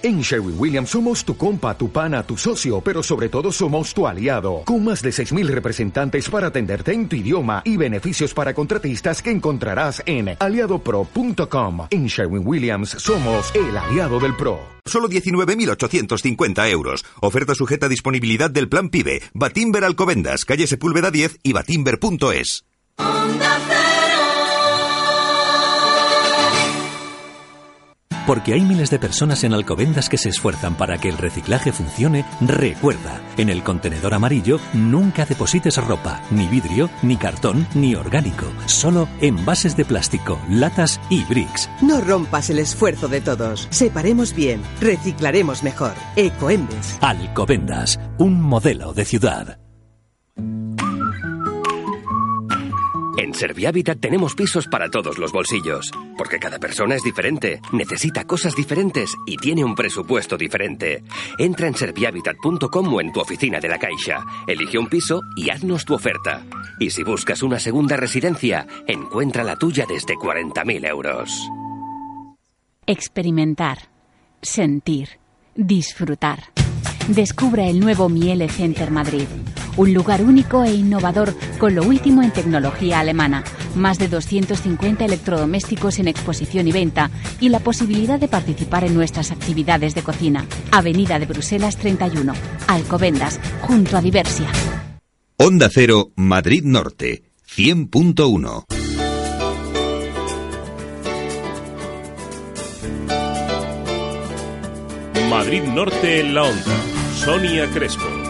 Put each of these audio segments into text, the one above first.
En Sherwin Williams somos tu compa, tu pana, tu socio, pero sobre todo somos tu aliado, con más de 6.000 representantes para atenderte en tu idioma y beneficios para contratistas que encontrarás en aliadopro.com. En Sherwin Williams somos el aliado del PRO. Solo 19.850 euros. Oferta sujeta a disponibilidad del plan PIBE. Batimber Alcobendas, calle Sepúlveda 10 y batimber.es. Porque hay miles de personas en Alcobendas que se esfuerzan para que el reciclaje funcione, recuerda, en el contenedor amarillo nunca deposites ropa, ni vidrio, ni cartón, ni orgánico, solo envases de plástico, latas y bricks. No rompas el esfuerzo de todos. Separemos bien, reciclaremos mejor. Ecoembes. Alcobendas, un modelo de ciudad. En Servihabitat tenemos pisos para todos los bolsillos, porque cada persona es diferente, necesita cosas diferentes y tiene un presupuesto diferente. Entra en servihabitat.com o en tu oficina de la Caixa, elige un piso y haznos tu oferta. Y si buscas una segunda residencia, encuentra la tuya desde 40.000 euros. Experimentar, sentir, disfrutar. Descubra el nuevo Miele Center Madrid, un lugar único e innovador con lo último en tecnología alemana, más de 250 electrodomésticos en exposición y venta y la posibilidad de participar en nuestras actividades de cocina. Avenida de Bruselas 31, Alcobendas, junto a Diversia. Onda Cero, Madrid Norte, 100.1. Madrid Norte en la onda. Sonia Crespo.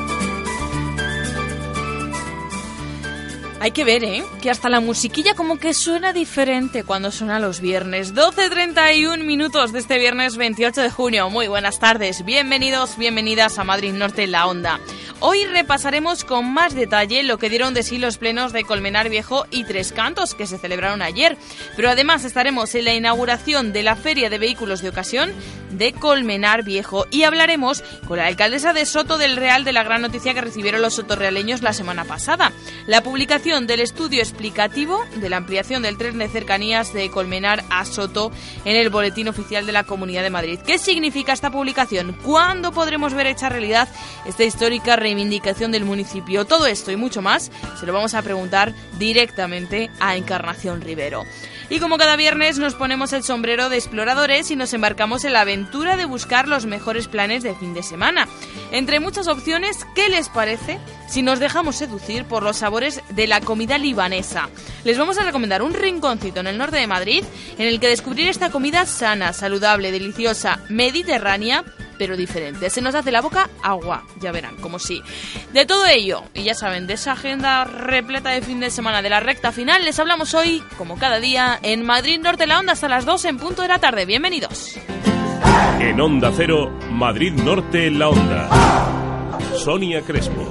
Hay que ver, ¿eh? Que hasta la musiquilla como que suena diferente cuando suena los viernes. 12.31 minutos de este viernes 28 de junio. Muy buenas tardes. Bienvenidos, bienvenidas a Madrid Norte en la Onda. Hoy repasaremos con más detalle lo que dieron de sí los plenos de Colmenar Viejo y Tres Cantos que se celebraron ayer. Pero además estaremos en la inauguración de la Feria de Vehículos de Ocasión de Colmenar Viejo y hablaremos con la alcaldesa de Soto del Real de la gran noticia que recibieron los sotorrealeños la semana pasada. La publicación del estudio explicativo de la ampliación del tren de cercanías de Colmenar a Soto en el Boletín Oficial de la Comunidad de Madrid. ¿Qué significa esta publicación? ¿Cuándo podremos ver hecha realidad esta histórica reivindicación del municipio? Todo esto y mucho más se lo vamos a preguntar directamente a Encarnación Rivero. Y como cada viernes nos ponemos el sombrero de exploradores y nos embarcamos en la aventura de buscar los mejores planes de fin de semana. Entre muchas opciones, ¿qué les parece si nos dejamos seducir por los sabores de la comida libanesa? Les vamos a recomendar un rinconcito en el norte de Madrid en el que descubrir esta comida sana, saludable, deliciosa, mediterránea pero diferente. Se nos hace la boca agua, ya verán, como sí. De todo ello, y ya saben, de esa agenda repleta de fin de semana de la recta final, les hablamos hoy, como cada día, en Madrid Norte la Onda hasta las 2 en punto de la tarde. Bienvenidos. En Onda Cero, Madrid Norte la onda. Sonia Crespo.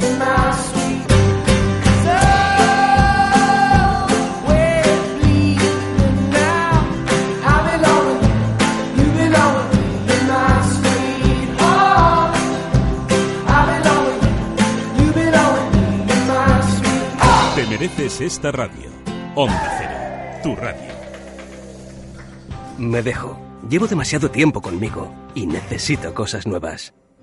Te mereces esta radio. Onda Cero, tu radio. Me dejo. Llevo demasiado tiempo conmigo y necesito cosas nuevas.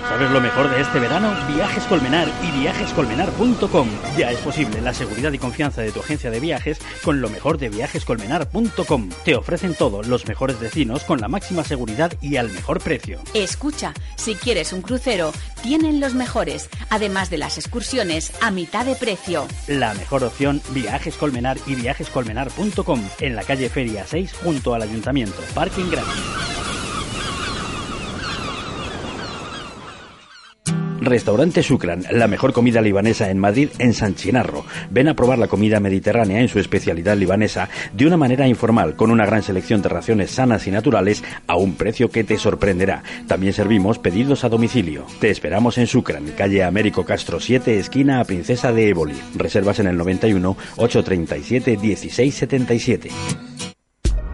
¿Sabes lo mejor de este verano? Viajes Colmenar y viajescolmenar.com. Ya es posible la seguridad y confianza de tu agencia de viajes con lo mejor de viajescolmenar.com. Te ofrecen todo, los mejores destinos con la máxima seguridad y al mejor precio. Escucha, si quieres un crucero, tienen los mejores, además de las excursiones a mitad de precio. La mejor opción, Viajes Colmenar y viajescolmenar.com. En la calle Feria 6 junto al Ayuntamiento. Parking gratis. Restaurante Sucran, la mejor comida libanesa en Madrid, en San Chinarro. Ven a probar la comida mediterránea en su especialidad libanesa de una manera informal, con una gran selección de raciones sanas y naturales a un precio que te sorprenderá. También servimos pedidos a domicilio. Te esperamos en Sucran, calle Américo Castro 7, esquina a Princesa de Éboli. Reservas en el 91 837 1677.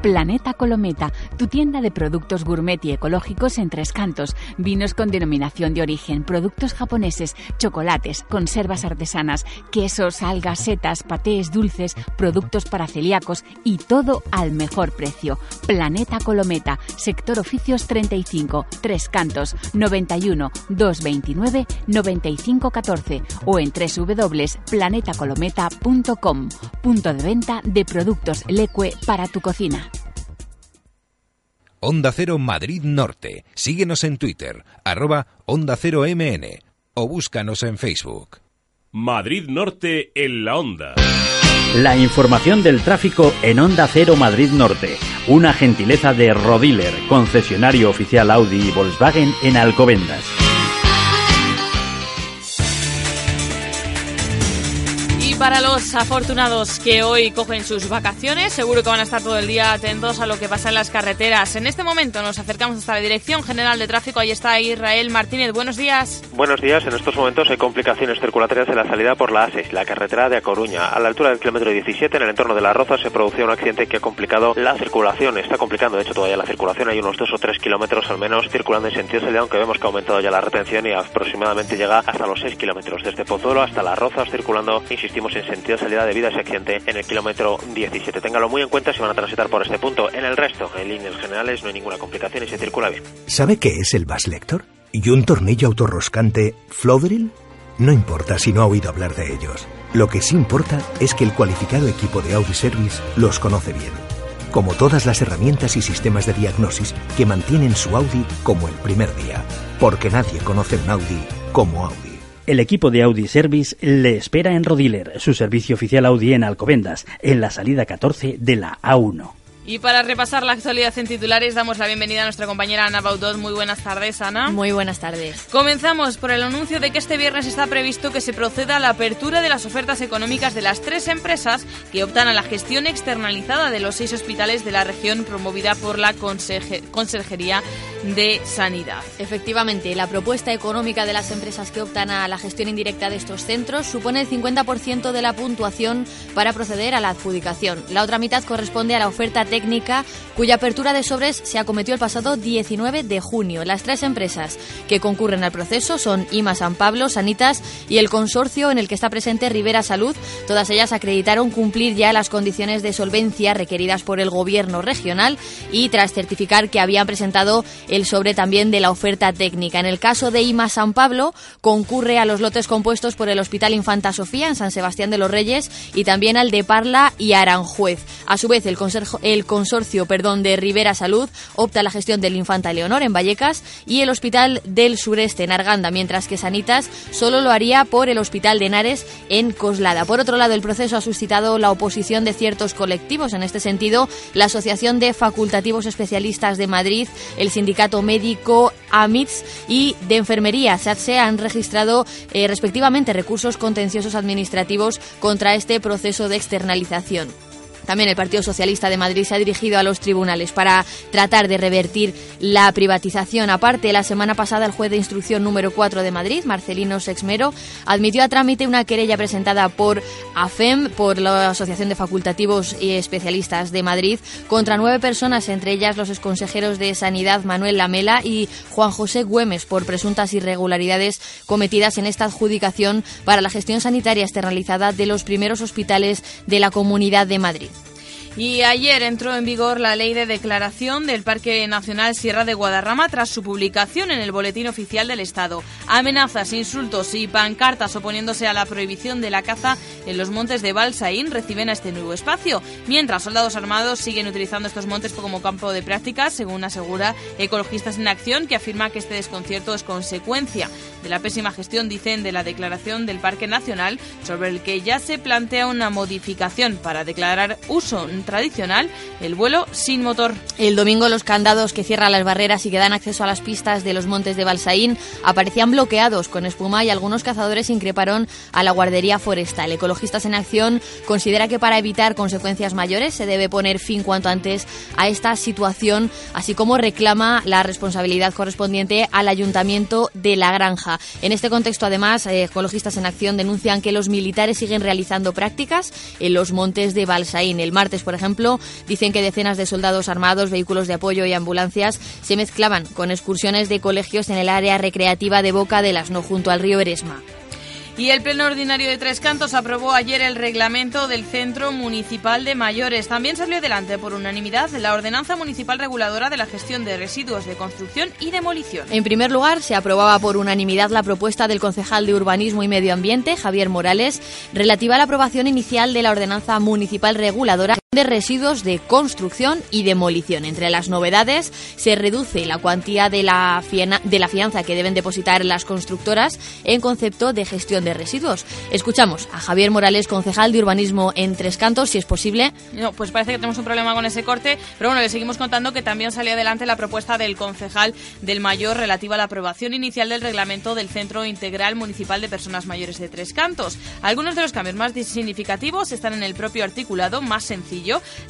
Planeta Colometa, tu tienda de productos gourmet y ecológicos en Tres Cantos, vinos con denominación de origen, productos japoneses, chocolates, conservas artesanas, quesos, algas, setas, patés, dulces, productos para celíacos y todo al mejor precio. Planeta Colometa, sector oficios 35, Tres Cantos, 91 229 9514 o en www.planetacolometa.com, punto de venta de productos Leque para tu cocina. Onda Cero Madrid Norte. Síguenos en Twitter, arroba Onda Cero MN o búscanos en Facebook. Madrid Norte en la Onda. La información del tráfico en Onda Cero Madrid Norte. Una gentileza de Rodiler, concesionario oficial Audi y Volkswagen en Alcobendas. Para los afortunados que hoy cogen sus vacaciones, seguro que van a estar todo el día atentos a lo que pasa en las carreteras. En este momento nos acercamos hasta la Dirección General de Tráfico. Ahí está Israel Martínez. Buenos días. Buenos días. En estos momentos hay complicaciones circulatorias en la salida por la A6, la carretera de A Coruña. A la altura del kilómetro 17, en el entorno de La Roza, se producía un accidente que ha complicado la circulación. Está complicando, de hecho, todavía la circulación. Hay unos dos o tres kilómetros al menos circulando en sentido salida, aunque vemos que ha aumentado ya la retención y aproximadamente llega hasta los 6 kilómetros. Desde Pozuelo hasta La Roza, circulando, insistimos, en sentido salida debido a ese accidente en el kilómetro 17. Téngalo muy en cuenta si van a transitar por este punto. En el resto, en líneas generales, no hay ninguna complicación y se circula bien. ¿Sabe qué es el Bass Lector? ¿Y un tornillo autorroscante Flodril? No importa si no ha oído hablar de ellos. Lo que sí importa es que el cualificado equipo de Audi Service los conoce bien. Como todas las herramientas y sistemas de diagnosis que mantienen su Audi como el primer día. Porque nadie conoce un Audi como Audi. El equipo de Audi Service le espera en Rodiler, su servicio oficial Audi en Alcobendas, en la salida 14 de la A1. Y para repasar la actualidad en titulares, damos la bienvenida a nuestra compañera Ana Baudot. Muy buenas tardes, Ana. Muy buenas tardes. Comenzamos por el anuncio de que este viernes está previsto que se proceda a la apertura de las ofertas económicas de las tres empresas que optan a la gestión externalizada de los seis hospitales de la región promovida por la Consejería de Sanidad. Efectivamente, la propuesta económica de las empresas que optan a la gestión indirecta de estos centros supone el 50% de la puntuación para proceder a la adjudicación. La otra mitad corresponde a la oferta técnica cuya apertura de sobres se acometió el pasado 19 de junio. Las tres empresas que concurren al proceso son IMA San Pablo, Sanitas y el consorcio en el que está presente Rivera Salud. Todas ellas acreditaron cumplir ya las condiciones de solvencia requeridas por el gobierno regional y tras certificar que habían presentado el sobre también de la oferta técnica. En el caso de IMA San Pablo, concurre a los lotes compuestos por el Hospital Infanta Sofía en San Sebastián de los Reyes y también al de Parla y Aranjuez. A su vez, el, el consorcio perdón, de Rivera Salud opta a la gestión del Infanta Leonor en Vallecas y el Hospital del Sureste en Arganda, mientras que Sanitas solo lo haría por el Hospital de Henares en Coslada. Por otro lado, el proceso ha suscitado la oposición de ciertos colectivos. En este sentido, la Asociación de Facultativos Especialistas de Madrid, el Sindicato Médico AMITS y de Enfermería SATSE han registrado eh, respectivamente recursos contenciosos administrativos contra este proceso de externalización. También el Partido Socialista de Madrid se ha dirigido a los tribunales para tratar de revertir la privatización. Aparte, la semana pasada el juez de instrucción número 4 de Madrid, Marcelino Sexmero, admitió a trámite una querella presentada por AFEM, por la Asociación de Facultativos y Especialistas de Madrid, contra nueve personas, entre ellas los exconsejeros de Sanidad Manuel Lamela y Juan José Güemes, por presuntas irregularidades cometidas en esta adjudicación para la gestión sanitaria externalizada de los primeros hospitales de la Comunidad de Madrid. Y ayer entró en vigor la ley de declaración del Parque Nacional Sierra de Guadarrama tras su publicación en el Boletín Oficial del Estado. Amenazas, insultos y pancartas oponiéndose a la prohibición de la caza en los montes de Balsaín reciben a este nuevo espacio, mientras soldados armados siguen utilizando estos montes como campo de prácticas, según asegura Ecologistas en Acción, que afirma que este desconcierto es consecuencia de la pésima gestión, dicen, de la declaración del Parque Nacional, sobre el que ya se plantea una modificación para declarar uso tradicional, el vuelo sin motor. El domingo los candados que cierran las barreras y que dan acceso a las pistas de los montes de Balsaín aparecían bloqueados con espuma y algunos cazadores increparon a la guardería forestal. Ecologistas en Acción considera que para evitar consecuencias mayores se debe poner fin cuanto antes a esta situación, así como reclama la responsabilidad correspondiente al ayuntamiento de la granja. En este contexto, además, eh, Ecologistas en Acción denuncian que los militares siguen realizando prácticas en los montes de Balsaín. El martes, por ejemplo, dicen que decenas de soldados armados, vehículos de apoyo y ambulancias se mezclaban con excursiones de colegios en el área recreativa de Boca de las No junto al río Eresma. Y el Pleno Ordinario de Tres Cantos aprobó ayer el reglamento del Centro Municipal de Mayores. También salió adelante por unanimidad la Ordenanza Municipal Reguladora de la Gestión de Residuos de Construcción y Demolición. En primer lugar, se aprobaba por unanimidad la propuesta del concejal de Urbanismo y Medio Ambiente, Javier Morales, relativa a la aprobación inicial de la Ordenanza Municipal Reguladora de residuos de construcción y demolición. Entre las novedades se reduce la cuantía de la, fianza que deben depositar las constructoras en concepto de gestión de residuos. Escuchamos a Javier Morales, concejal de urbanismo en Tres Cantos, si es posible. No, pues parece que tenemos un problema con ese corte, pero bueno, le seguimos contando que también salió adelante la propuesta del concejal del Mayor relativa a la aprobación inicial del reglamento del Centro Integral Municipal de Personas Mayores de Tres Cantos. Algunos de los cambios más significativos están en el propio articulado, más sencillo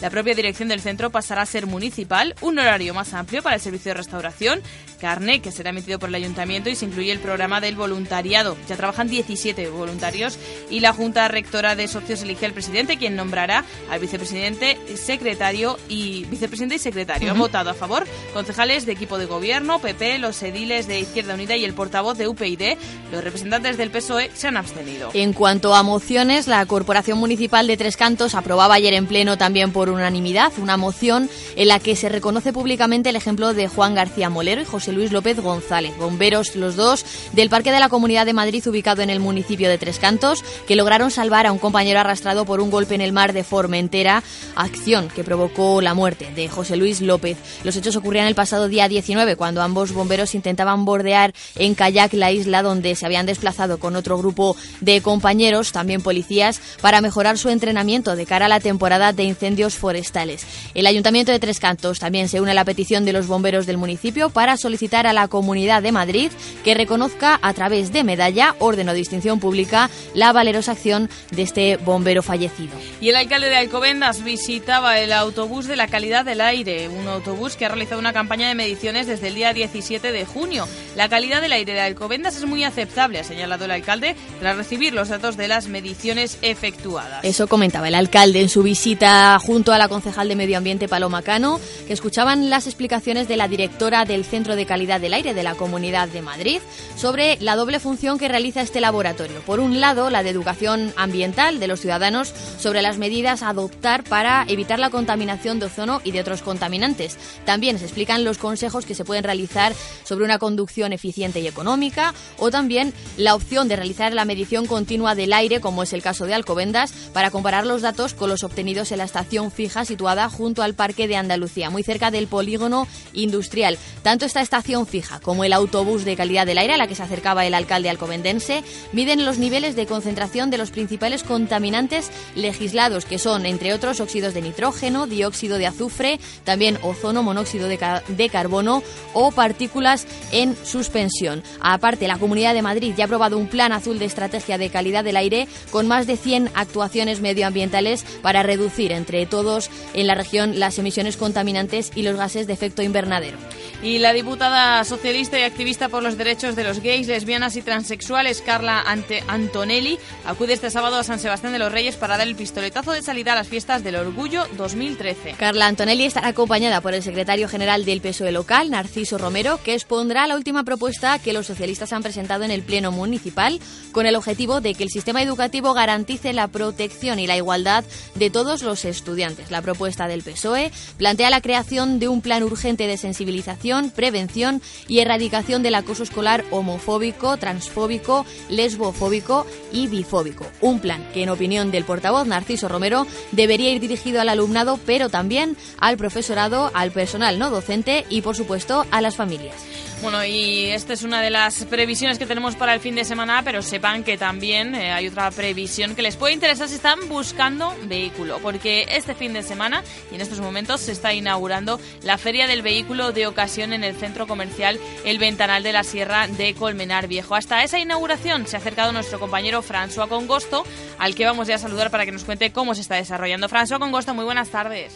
la propia dirección del centro pasará a ser municipal, un horario más amplio para el servicio de restauración, carne que será emitido por el ayuntamiento y se incluye el programa del voluntariado. Ya trabajan 17 voluntarios y la Junta Rectora de Socios elige al presidente, quien nombrará al vicepresidente, secretario y vicepresidente y secretario. Han votado a favor concejales de equipo de gobierno, PP, los ediles de Izquierda Unida y el portavoz de UPyD. Los representantes del PSOE se han abstenido. En cuanto a mociones, la Corporación Municipal de Tres Cantos aprobaba ayer en pleno también por unanimidad una moción en la que se reconoce públicamente el ejemplo de Juan García Molero y José Luis López González, bomberos los dos del Parque de la Comunidad de Madrid ubicado en el municipio de Tres Cantos, que lograron salvar a un compañero arrastrado por un golpe en el mar de Formentera, acción que provocó la muerte de José Luis López. Los hechos ocurrían el pasado día 19 cuando ambos bomberos intentaban bordear en kayak la isla donde se habían desplazado con otro grupo de compañeros, también policías, para mejorar su entrenamiento de cara a la temporada de incendios forestales. El Ayuntamiento de Tres Cantos también se une a la petición de los bomberos del municipio para solicitar a la Comunidad de Madrid que reconozca a través de medalla, orden o distinción pública la valerosa acción de este bombero fallecido. Y el alcalde de Alcobendas visitaba el autobús de la calidad del aire, un autobús que ha realizado una campaña de mediciones desde el día 17 de junio. La calidad del aire de Alcobendas es muy aceptable, ha señalado el alcalde, tras recibir los datos de las mediciones efectuadas. Eso comentaba el alcalde en su visita junto a la concejal de Medio Ambiente Paloma Cano, que escuchaban las explicaciones de la directora del Centro de Calidad del Aire de la Comunidad de Madrid sobre la doble función que realiza este laboratorio. Por un lado, la de educación ambiental de los ciudadanos sobre las medidas a adoptar para evitar la contaminación de ozono y de otros contaminantes. También se explican los consejos que se pueden realizar sobre una conducción eficiente y económica o también la opción de realizar la medición continua del aire, como es el caso de Alcobendas, para comparar los datos con los obtenidos en la estación fija situada junto al Parque de Andalucía, muy cerca del polígono industrial. Tanto esta estación fija como el autobús de calidad del aire a la que se acercaba el alcalde alcobendense miden los niveles de concentración de los principales contaminantes legislados, que son, entre otros, óxidos de nitrógeno, dióxido de azufre, también ozono, monóxido de, de carbono o partículas en suspensión. Aparte, la Comunidad de Madrid ya ha aprobado un plan azul de estrategia de calidad del aire con más de 100 actuaciones medioambientales para reducir entre todos en la región las emisiones contaminantes y los gases de efecto invernadero. Y la diputada socialista y activista por los derechos de los gays, lesbianas y transexuales, Carla Ante Antonelli, acude este sábado a San Sebastián de los Reyes para dar el pistoletazo de salida a las fiestas del Orgullo 2013. Carla Antonelli estará acompañada por el secretario general del PSOE local, Narciso Romero, que expondrá la última propuesta que los socialistas han presentado en el Pleno Municipal con el objetivo de que el sistema educativo garantice la protección y la igualdad de todos los estudiantes. La propuesta del PSOE plantea la creación de un plan urgente de sensibilización, prevención y erradicación del acoso escolar homofóbico, transfóbico, lesbofóbico y bifóbico. Un plan que, en opinión del portavoz Narciso Romero, debería ir dirigido al alumnado, pero también al profesorado, al personal no docente y, por supuesto, a las familias. Bueno, y esta es una de las previsiones que tenemos para el fin de semana, pero sepan que también eh, hay otra previsión que les puede interesar si están buscando vehículo, porque este fin de semana y en estos momentos se está inaugurando la Feria del Vehículo de Ocasión en el centro comercial El Ventanal de la Sierra de Colmenar Viejo. Hasta esa inauguración se ha acercado nuestro compañero François Congosto, al que vamos ya a saludar para que nos cuente cómo se está desarrollando. François Congosto, muy buenas tardes.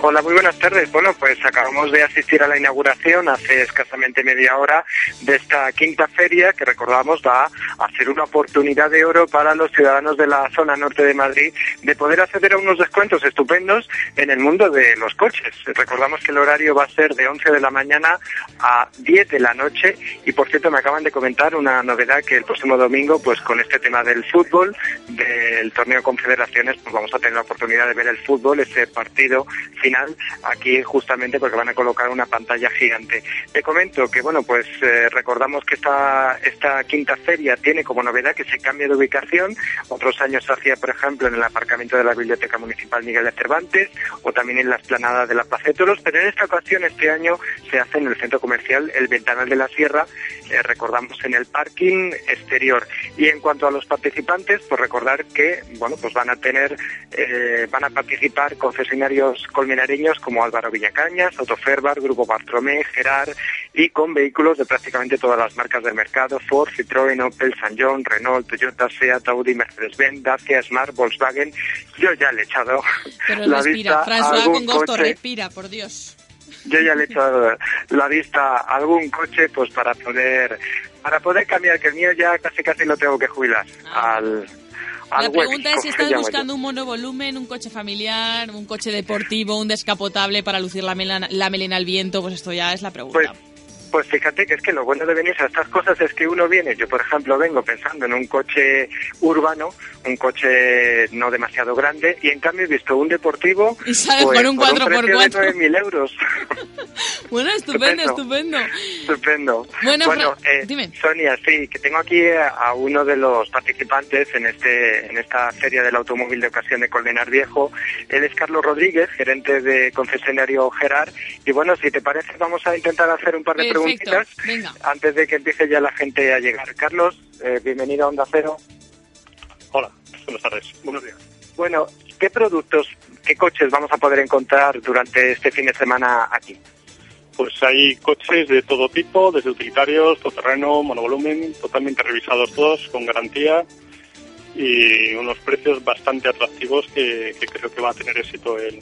Hola, muy buenas tardes. Bueno, pues acabamos de asistir a la inauguración hace escasamente media hora de esta quinta feria que recordamos va a ser una oportunidad de oro para los ciudadanos de la zona norte de Madrid de poder acceder a unos descuentos estupendos en el mundo de los coches. Recordamos que el horario va a ser de 11 de la mañana a 10 de la noche y por cierto me acaban de comentar una novedad que el próximo domingo pues con este tema del fútbol, del torneo Confederaciones, pues vamos a tener la oportunidad de ver el fútbol, ese partido final aquí justamente porque van a colocar una pantalla gigante. Te comento que, bueno, pues eh, recordamos que esta, esta quinta feria tiene como novedad que se cambia de ubicación. Otros años se hacía, por ejemplo, en el aparcamiento de la Biblioteca Municipal Miguel de Cervantes o también en la esplanada de la Plaza de Toros, pero en esta ocasión, este año, se hace en el centro comercial El Ventanal de la Sierra, eh, recordamos en el parking exterior. Y en cuanto a los participantes, pues recordar que, bueno, pues van a tener, eh, van a participar concesionarios colmenareños como Álvaro Villacañas, Autoferbar, Grupo Bartromé, Gerard y con vehículos de prácticamente todas las marcas del mercado, Ford, Citroën, Opel, San John, Renault, Toyota, Seat, Audi, Mercedes-Benz, Dacia, Smart, Volkswagen. Yo ya le he echado Pero la respira, vista a algún con gusto, coche. respira, por Dios. Yo ya le he echado la vista a algún coche pues para poder para poder cambiar, que el mío ya casi casi lo tengo que jubilar al, al La pregunta es si estás buscando un monovolumen, un coche familiar, un coche deportivo, un descapotable para lucir la melena, la melena al viento, pues esto ya es la pregunta. Pues, pues fíjate que es que lo bueno de venir a estas cosas es que uno viene, yo por ejemplo vengo pensando en un coche urbano, un coche no demasiado grande, y en cambio he visto un deportivo Y sales pues, con un por 4x4. precio de 9.000 euros. bueno, estupendo, Estupendo. estupendo. Bueno, Fra- eh, Sonia, sí, que tengo aquí a, uno de los participantes en este en esta feria del automóvil de ocasión de Colmenar Viejo. Él es Carlos Rodríguez, gerente de concesionario Gerard. Y bueno, si te parece, vamos a intentar hacer un par de Perfecto, preguntitas venga. antes de que empiece ya la gente a llegar. Carlos, eh, bienvenido a Onda Cero. Hola, buenas tardes. Buenos días. Bueno, ¿qué productos, qué coches vamos a poder encontrar durante este fin de semana aquí? Pues hay coches de todo tipo, desde utilitarios, todoterreno, monovolumen, totalmente revisados todos, con garantía y unos precios bastante atractivos que, que creo que va a tener éxito en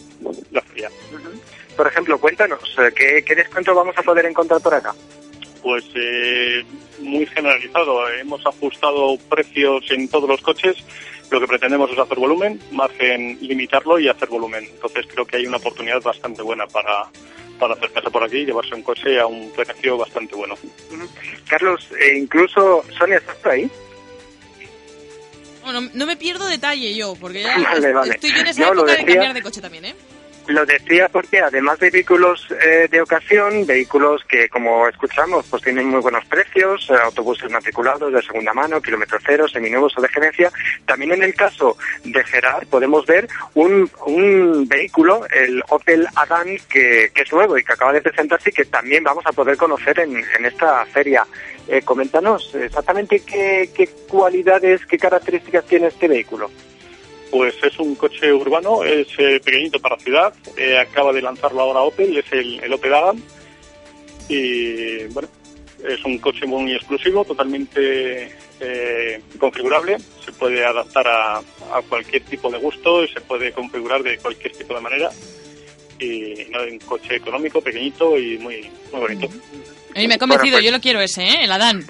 la feria. Por ejemplo, cuéntanos, eh, ¿qué, qué descuento vamos a poder encontrar por acá? Pues eh, muy generalizado. Hemos ajustado precios en todos los coches. Lo que pretendemos es hacer volumen, margen limitarlo y hacer volumen. Entonces creo que hay una oportunidad bastante buena para, para acercarse por aquí y llevarse un coche a un precio bastante bueno. Carlos, eh, incluso Sonia, ¿estás por ahí? Bueno, no me pierdo detalle yo, porque ya Vale, vale. estoy yo en esa No, época de cambiar de coche también, ¿eh? Lo decía porque además de vehículos eh, de ocasión, vehículos que como escuchamos pues tienen muy buenos precios, eh, autobuses matriculados de segunda mano, kilómetro cero, seminuevos o de gerencia, también en el caso de Gerard podemos ver un, un vehículo, el Opel que, que es nuevo y que acaba de presentarse y que también vamos a poder conocer en, en esta feria. Eh, coméntanos exactamente qué, qué cualidades, qué características tiene este vehículo. Pues es un coche urbano, es eh, pequeñito para ciudad, eh, acaba de lanzarlo ahora Opel, es el, el Opel Adam y bueno, es un coche muy exclusivo, totalmente eh, configurable, se puede adaptar a, a cualquier tipo de gusto y se puede configurar de cualquier tipo de manera y no, un coche económico, pequeñito y muy, muy bonito. A mí me ha convencido, Bueno, pues- yo lo quiero ese, ¿eh? El Adán.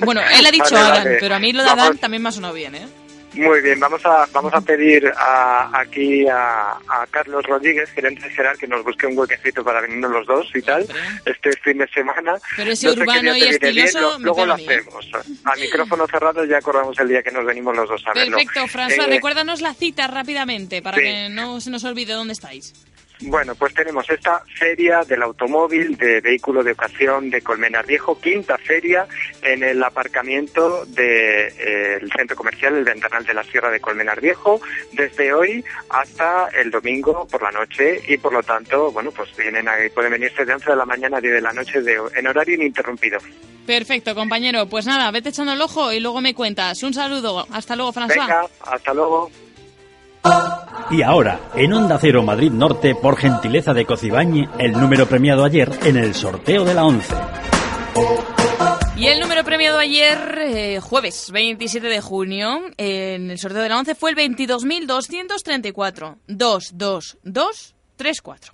Bueno, él ha dicho Vale, Adán, vale. pero a mí lo de Vamos. Adán también me ha sonado bien, ¿eh? Muy bien, vamos a vamos a pedir a, aquí a, a Carlos Rodríguez, gerente de Gerard, que nos busque un huequecito para venirnos los dos y tal, este fin de semana. Pero ese No urbano y bien, estiloso lo- luego lo ¿eh? hacemos. A micrófono cerrado ya acordamos el día que nos venimos los dos a verlo. Perfecto, François, Eh, recuérdanos la cita rápidamente para sí. que no se nos olvide dónde estáis. Bueno, pues tenemos esta feria del automóvil de vehículo de ocasión de Colmenar Viejo, quinta feria en el aparcamiento del centro comercial El Ventanal de la Sierra de Colmenar Viejo, desde hoy hasta el domingo por la noche y por lo tanto, bueno, pues vienen ahí, pueden venirse de 11 de la mañana a 10 de la noche de, en horario ininterrumpido. Perfecto, compañero. Pues nada, vete echando el ojo y luego me cuentas. Un saludo. Hasta luego, François. Venga, hasta luego. Y ahora, en Onda Cero Madrid Norte, por gentileza de Cocibañi, el número premiado ayer en el sorteo de la 11. Y el número premiado ayer, eh, jueves 27 de junio, en el sorteo de la 11 fue el 22.234. 22234.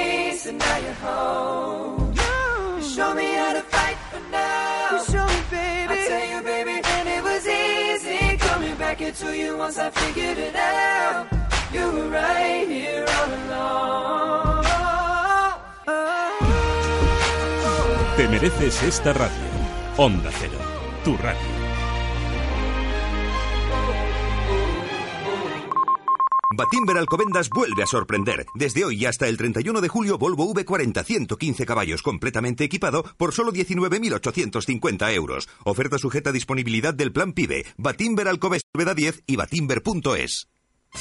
And now you're home. You show me how to fight for now. You show me, baby. I tell you, baby, and it was easy coming back into you once I figured it out. You were right here all along. Te mereces esta radio. Onda Cero, tu radio. Batimber Alcobendas vuelve a sorprender. Desde hoy hasta el 31 de julio, Volvo V40 115 caballos completamente equipado por solo 19.850 euros. Oferta sujeta a disponibilidad del plan PIBE, Batimber Alcobendas 10 y batimber.es.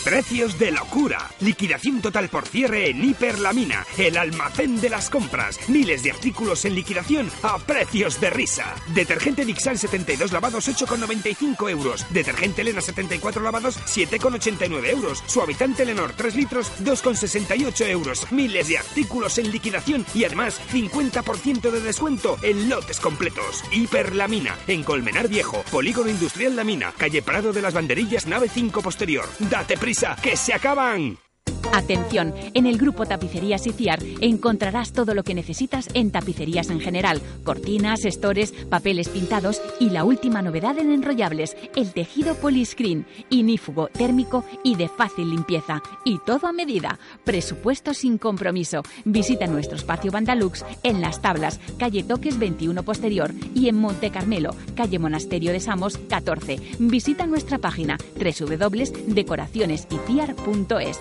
Precios de locura. Liquidación total por cierre en Hiperlamina, el almacén de las compras. Miles de artículos en liquidación a precios de risa. Detergente Dixal 72 lavados 8,95 euros. Detergente Elena 74 lavados 7,89 euros. Suavitante Lenor 3 litros 2,68 euros. Miles de artículos en liquidación y además 50% de descuento en lotes completos. Hiperlamina, en Colmenar Viejo, Polígono Industrial La Mina, calle Prado de las Banderillas, nave 5 posterior. Date prisa, que se acaban. Atención, en el grupo Tapicerías y Ciar encontrarás todo lo que necesitas en tapicerías en general, cortinas, estores, papeles pintados y la última novedad en enrollables, el tejido poliscreen, inífugo, térmico y de fácil limpieza. Y todo a medida. Presupuesto sin compromiso. Visita nuestro espacio Bandalux en Las Tablas, calle Toques 21 Posterior y en Monte Carmelo, calle Monasterio de Samos 14. Visita nuestra página www.decoracionesyciar.es.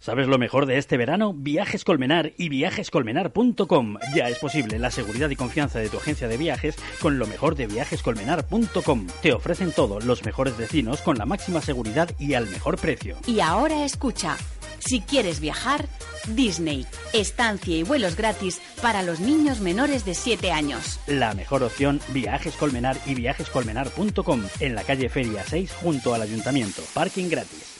¿Sabes lo mejor de este verano? Viajes Colmenar y viajescolmenar.com. Ya es posible la seguridad y confianza de tu agencia de viajes con lo mejor de viajescolmenar.com. Te ofrecen todo, los mejores destinos con la máxima seguridad y al mejor precio. Y ahora escucha. Si quieres viajar, Disney. Estancia y vuelos gratis para los niños menores de 7 años. La mejor opción, Viajes Colmenar y viajescolmenar.com en la calle Feria 6 junto al ayuntamiento. Parking gratis.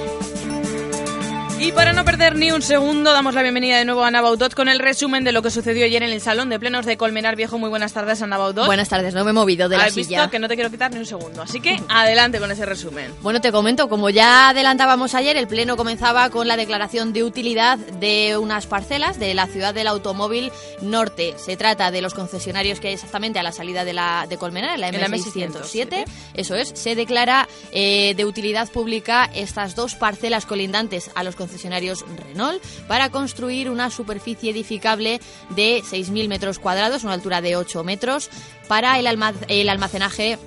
Y para no perder ni un segundo, damos la bienvenida de nuevo a Ana Bautot con el resumen de lo que sucedió ayer en el Salón de Plenos de Colmenar Viejo. Muy buenas tardes, Ana Bautot. Buenas tardes, no me he movido de la Has silla. visto que no te quiero quitar ni un segundo, así que adelante con ese resumen. Bueno, te comento, como ya adelantábamos ayer, el Pleno comenzaba con la declaración de utilidad de unas parcelas de la ciudad del automóvil norte. Se trata de los concesionarios que hay exactamente a la salida de, la, de Colmenar, en la En la M607. Eso es, se declara eh, de utilidad pública estas dos parcelas colindantes a los concesionarios Renault para construir una superficie edificable de 6.000 metros cuadrados, una altura de 8 metros, para el, alma- el almacenaje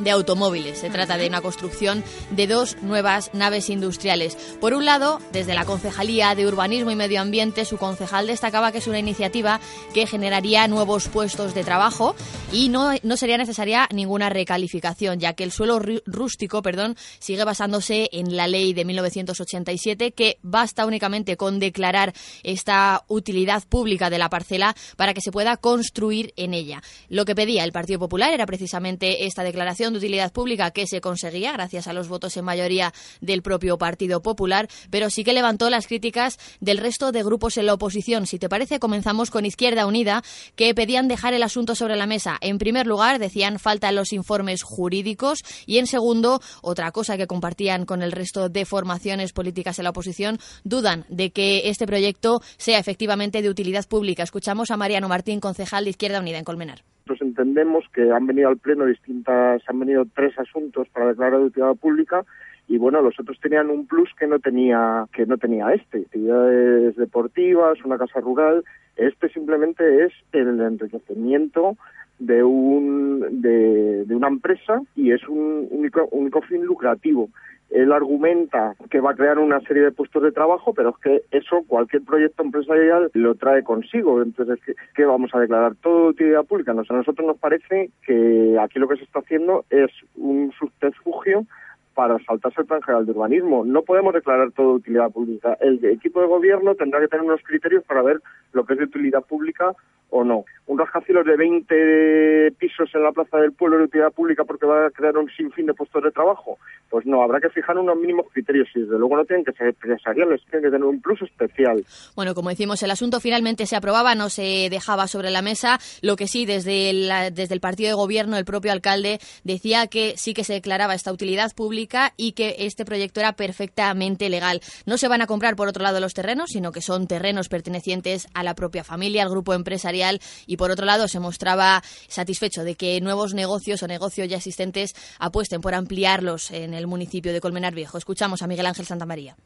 de automóviles. Se trata de una construcción de dos nuevas naves industriales. Por un lado, desde la Concejalía de Urbanismo y Medio Ambiente, su concejal destacaba que es una iniciativa que generaría nuevos puestos de trabajo y no, no sería necesaria ninguna recalificación, ya que el suelo rústico perdón, sigue basándose en la ley de 1987, que basta únicamente con declarar esta utilidad pública de la parcela para que se pueda construir en ella. Lo que pedía el Partido Popular era precisamente esta declaración de utilidad pública que se conseguía gracias a los votos en mayoría del propio Partido Popular, pero sí que levantó las críticas del resto de grupos en la oposición. Si te parece, comenzamos con Izquierda Unida, que pedían dejar el asunto sobre la mesa. En primer lugar, decían faltan los informes jurídicos y en segundo, otra cosa que compartían con el resto de formaciones políticas en la oposición, dudan de que este proyecto sea efectivamente de utilidad pública. Escuchamos a Mariano Martín, concejal de Izquierda Unida en Colmenar. Nosotros entendemos que han venido al Pleno distintas, han venido tres asuntos para declarar de utilidad pública y bueno, los otros tenían un plus que no tenía, que no tenía este, actividades deportivas, una casa rural. Este simplemente es el enriquecimiento de un de, una empresa y es un único, único fin lucrativo. Él argumenta que va a crear una serie de puestos de trabajo, pero es que eso cualquier proyecto empresarial lo trae consigo. Entonces, ¿qué, vamos a declarar? Todo de utilidad pública. A nosotros nos parece que aquí lo que se está haciendo es un subterfugio para saltarse el plan general de urbanismo. No podemos declarar todo de utilidad pública. El equipo de gobierno tendrá que tener unos criterios para ver lo que es de utilidad pública o no. Un rascacielos de 20 pisos en la Plaza del Pueblo de utilidad pública porque va a crear un sinfín de puestos de trabajo. Pues no, habrá que fijar unos mínimos criterios y desde luego no tienen que ser empresariales, tienen que tener un plus especial. Bueno, como decimos, el asunto finalmente se aprobaba, no se dejaba sobre la mesa. Lo que sí, desde desde el partido de gobierno, el propio alcalde decía que sí que se declaraba esta utilidad pública y que este proyecto era perfectamente legal. No se van a comprar, por otro lado, los terrenos, sino que son terrenos pertenecientes a la propia familia, al grupo empresarial. Y por otro lado, se mostraba satisfecho de que nuevos negocios o negocios ya existentes apuesten por ampliarlos en el municipio de Colmenar Viejo. Escuchamos a Miguel Ángel Santamaría.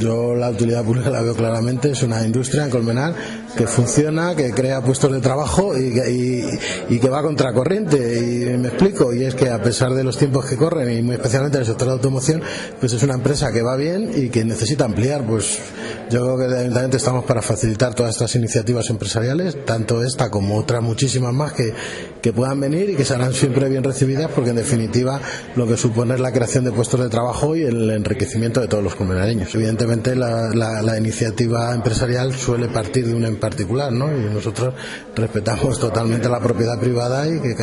Yo la utilidad pública la veo claramente, es una industria en Colmenar que funciona, que crea puestos de trabajo y que, va contracorriente. Y me explico, y es que a pesar de los tiempos que corren, y muy especialmente en el sector de automoción, pues es una empresa que va bien y que necesita ampliar. Pues yo creo que el Ayuntamiento estamos para facilitar todas estas iniciativas empresariales, tanto esta como otras muchísimas más que, que puedan venir y que serán siempre bien recibidas, porque en definitiva lo que supone es la creación de puestos de trabajo y el enriquecimiento de todos los colmenareños. Evidentemente la, iniciativa empresarial suele partir de una en particular, ¿no? Y nosotros respetamos totalmente la propiedad privada y que,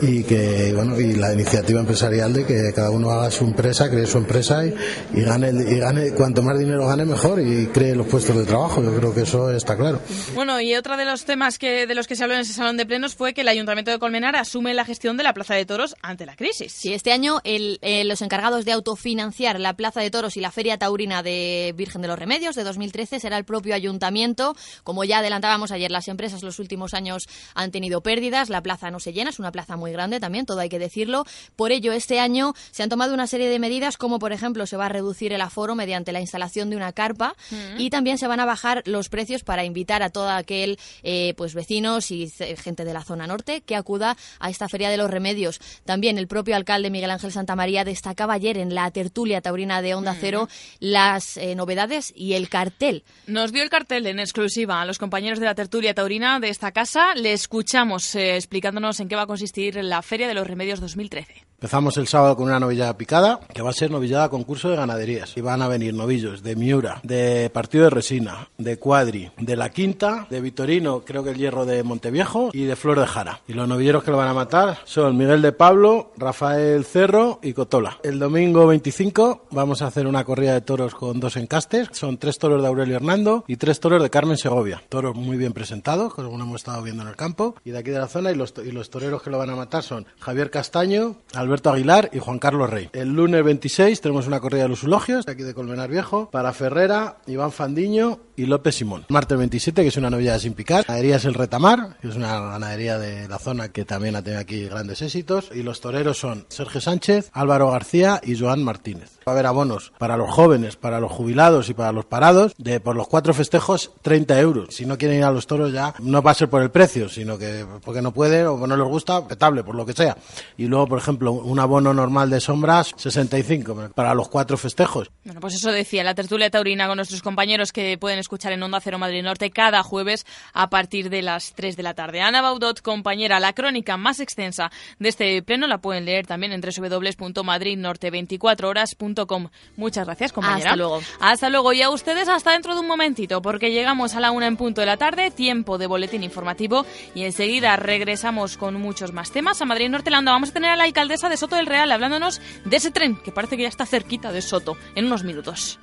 y que bueno y la iniciativa empresarial de que cada uno haga su empresa, cree su empresa y, y gane y gane cuanto más dinero gane mejor y cree los puestos de trabajo. Yo creo que eso está claro. Bueno, y otro de los temas que, de los que se habló en ese salón de plenos fue que el Ayuntamiento de Colmenar asume la gestión de la Plaza de Toros ante la crisis. Sí, este año el- eh, los encargados de autofinanciar la Plaza de Toros y la Feria Taurina de Virgen de los Remedios de 2013 será el propio ayuntamiento. Como ya adelantábamos ayer, las empresas los últimos años han tenido pérdidas, la plaza no se llena, es una plaza muy grande también, todo hay que decirlo. Por ello, este año se han tomado una serie de medidas, como por ejemplo se va a reducir el aforo mediante la instalación de una carpa Mm. y también se van a bajar los precios para invitar a todo aquel eh, pues vecinos y gente de la zona norte que acuda a esta Feria de los Remedios. También el propio alcalde Miguel Ángel Santamaría destacaba ayer en la tertulia taurina de Onda Cero las eh, novedades y el cartel. Nos dio el cartel en exclusiva a los compañeros de la tertulia taurina de esta casa. Le escuchamos eh, explicándonos en qué va a consistir la Feria de los Remedios 2013. Empezamos el sábado con una novillada picada, que va a ser novillada concurso de ganaderías. Y van a venir novillos de Miura, de Partido de Resina, de Cuadri, de La Quinta, de Vitorino, creo que el hierro de Monteviejo y de Flor de Jara. Y los novilleros que lo van a matar son Miguel de Pablo, Rafael Cerro y Cotola. El domingo 25 vamos a hacer una corrida de toros con dos encastes. Son tres toros de Aurelio Hernando y tres toros de Carmen Segovia. Toros muy bien presentados, como hemos estado viendo en el campo. Y de aquí de la zona, y los, toreros que lo van a matar son Javier Castaño, Alberto Aguilar y Juan Carlos Rey. El lunes 26 tenemos una corrida de los ulogios, de aquí de Colmenar Viejo, para Ferrera, Iván Fandiño y López Simón. Martes 27, que es una novillada sin picar. Ganadería es el Retamar, que es una ganadería de la zona que también ha tenido aquí grandes éxitos. Y los toreros son Sergio Sánchez, Álvaro García y Joan Martínez. Va a haber abonos para los jóvenes, para los jubilados y para los parados de por los cuatro festejos 30 euros. Si no quieren ir a los toros ya no va a ser por el precio, sino que porque no pueden o no les gusta, petable, por lo que sea. Y luego, por ejemplo, un abono normal de sombras 65 para los cuatro festejos. Bueno, pues eso decía la tertulia taurina con nuestros compañeros que pueden escuchar en Onda Cero Madrid Norte cada jueves a partir de las 3 de la tarde. Ana Baudot, compañera, la crónica más extensa de este pleno la pueden leer también en www.madridnorte24horas.com. Muchas gracias, compañera. Hasta luego. Hasta luego. Y a ustedes hasta dentro de un momentito, porque llegamos a la una en punto de la tarde, tiempo de boletín informativo, y enseguida regresamos con muchos más temas. A Madrid Norte Landa vamos a tener a la alcaldesa de Soto del Real hablándonos de ese tren que parece que ya está cerquita de Soto en unos minutos.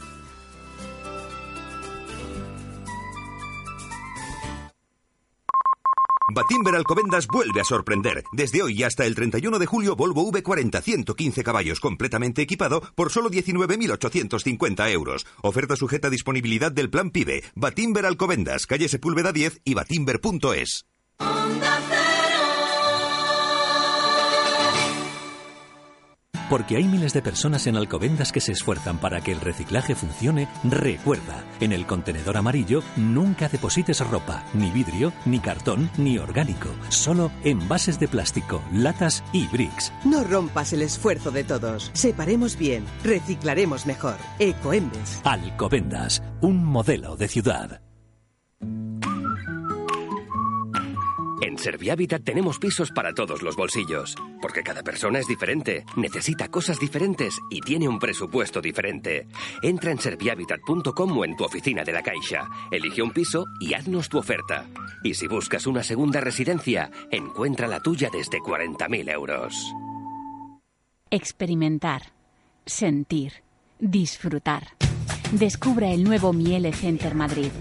Batimber Alcobendas vuelve a sorprender. Desde hoy y hasta el 31 de julio, Volvo V40 115 caballos completamente equipado por solo 19.850 euros. Oferta sujeta a disponibilidad del plan PIBE. Batimber Alcobendas, calle Sepúlveda 10 y batimber.es. Porque hay miles de personas en Alcobendas que se esfuerzan para que el reciclaje funcione, recuerda, en el contenedor amarillo nunca deposites ropa, ni vidrio, ni cartón, ni orgánico, solo envases de plástico, latas y bricks. No rompas el esfuerzo de todos. Separemos bien, reciclaremos mejor. Ecoembes. Alcobendas, un modelo de ciudad. En Servihabitat tenemos pisos para todos los bolsillos, porque cada persona es diferente, necesita cosas diferentes y tiene un presupuesto diferente. Entra en servihabitat.com o en tu oficina de la Caixa, elige un piso y haznos tu oferta. Y si buscas una segunda residencia, encuentra la tuya desde 40.000 euros. Experimentar, sentir, disfrutar. Descubra el nuevo Miele Center Madrid,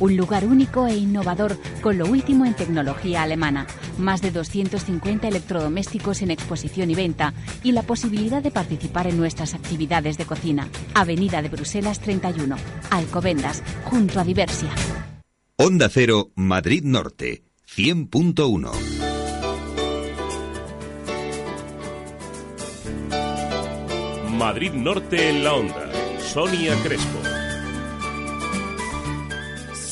un lugar único e innovador con lo último en tecnología alemana, más de 250 electrodomésticos en exposición y venta y la posibilidad de participar en nuestras actividades de cocina. Avenida de Bruselas 31, Alcobendas, junto a Diversia. Onda Cero, Madrid Norte, 100.1. Madrid Norte en la onda. Sonia Crespo.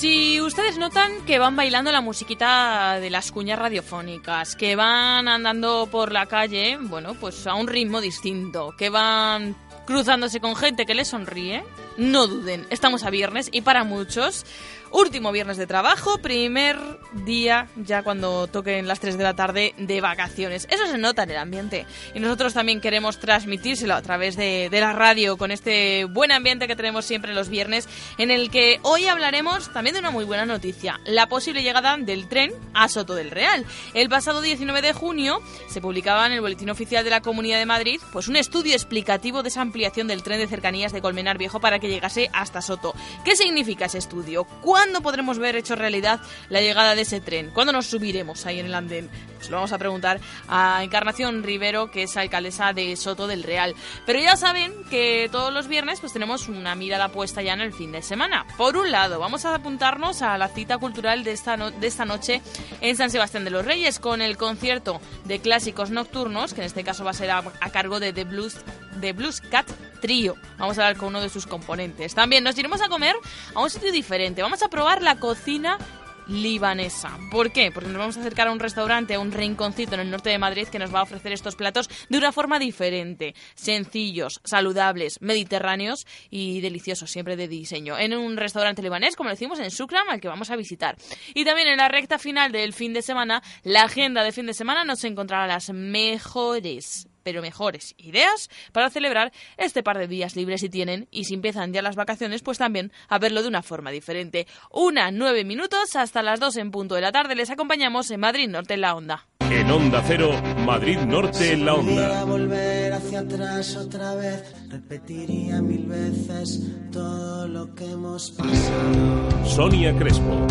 Si ustedes notan que van bailando la musiquita de las cuñas radiofónicas, que van andando por la calle, bueno, pues a un ritmo distinto, que van cruzándose con gente que les sonríe, no duden, estamos a viernes y para muchos, último viernes de trabajo, primer día ya cuando toquen las 3 de la tarde de vacaciones. Eso se nota en el ambiente y nosotros también queremos transmitírselo a través de, de la radio con este buen ambiente que tenemos siempre los viernes en el que hoy hablaremos también de una muy buena noticia, la posible llegada del tren a Soto del Real. El pasado 19 de junio se publicaba en el Boletín Oficial de la Comunidad de Madrid pues un estudio explicativo de esa ampliación del tren de cercanías de Colmenar Viejo para que llegase hasta Soto. ¿Qué significa ese estudio? ¿Cuándo podremos ver hecho realidad la llegada de ese tren? ¿Cuándo nos subiremos ahí en el andén? Pues lo vamos a preguntar a Encarnación Rivero, que es alcaldesa de Soto del Real. Pero ya saben que todos los viernes pues tenemos una mirada puesta ya en el fin de semana. Por un lado, vamos a apuntarnos a la cita cultural de esta, de esta noche en San Sebastián de los Reyes con el concierto de clásicos nocturnos, que en este caso va a ser a, cargo de The Blues, The Blues Cat Trio. Vamos a hablar con uno de sus componentes. También nos iremos a comer a un sitio diferente. Vamos a probar la cocina libanesa. ¿Por qué? Porque nos vamos a acercar a un restaurante, a un rinconcito en el norte de Madrid que nos va a ofrecer estos platos de una forma diferente, sencillos, saludables, mediterráneos y deliciosos, siempre de diseño. En un restaurante libanés, como decimos, en Sukram, al que vamos a visitar. Y también en la recta final del fin de semana, la agenda de fin de semana nos encontrará las mejores pero mejores ideas para celebrar este par de días libres si tienen y si empiezan ya las vacaciones, pues también a verlo de una forma diferente. Una, nueve minutos, hasta las dos en punto de la tarde les acompañamos en Madrid Norte en la Onda. En Onda Cero, Madrid Norte en la Onda. volver hacia atrás otra vez, repetiría mil veces todo lo que hemos pasado. Sonia Crespo.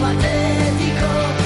patético,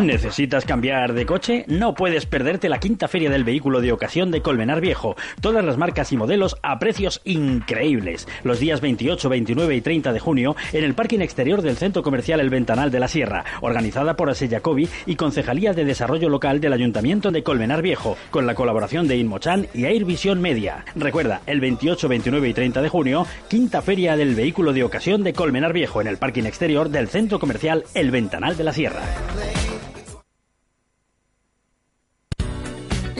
¿Necesitas cambiar de coche? No puedes perderte la quinta feria del vehículo de ocasión de Colmenar Viejo. Todas las marcas y modelos a precios increíbles. Los días 28, 29 y 30 de junio en el parking exterior del Centro Comercial El Ventanal de la Sierra, organizada por Aseyacobi y Concejalía de Desarrollo Local del Ayuntamiento de Colmenar Viejo, con la colaboración de Inmochan y Airvision Media. Recuerda, el 28, 29 y 30 de junio, quinta feria del vehículo de ocasión de Colmenar Viejo en el parking exterior del Centro Comercial El Ventanal de la Sierra.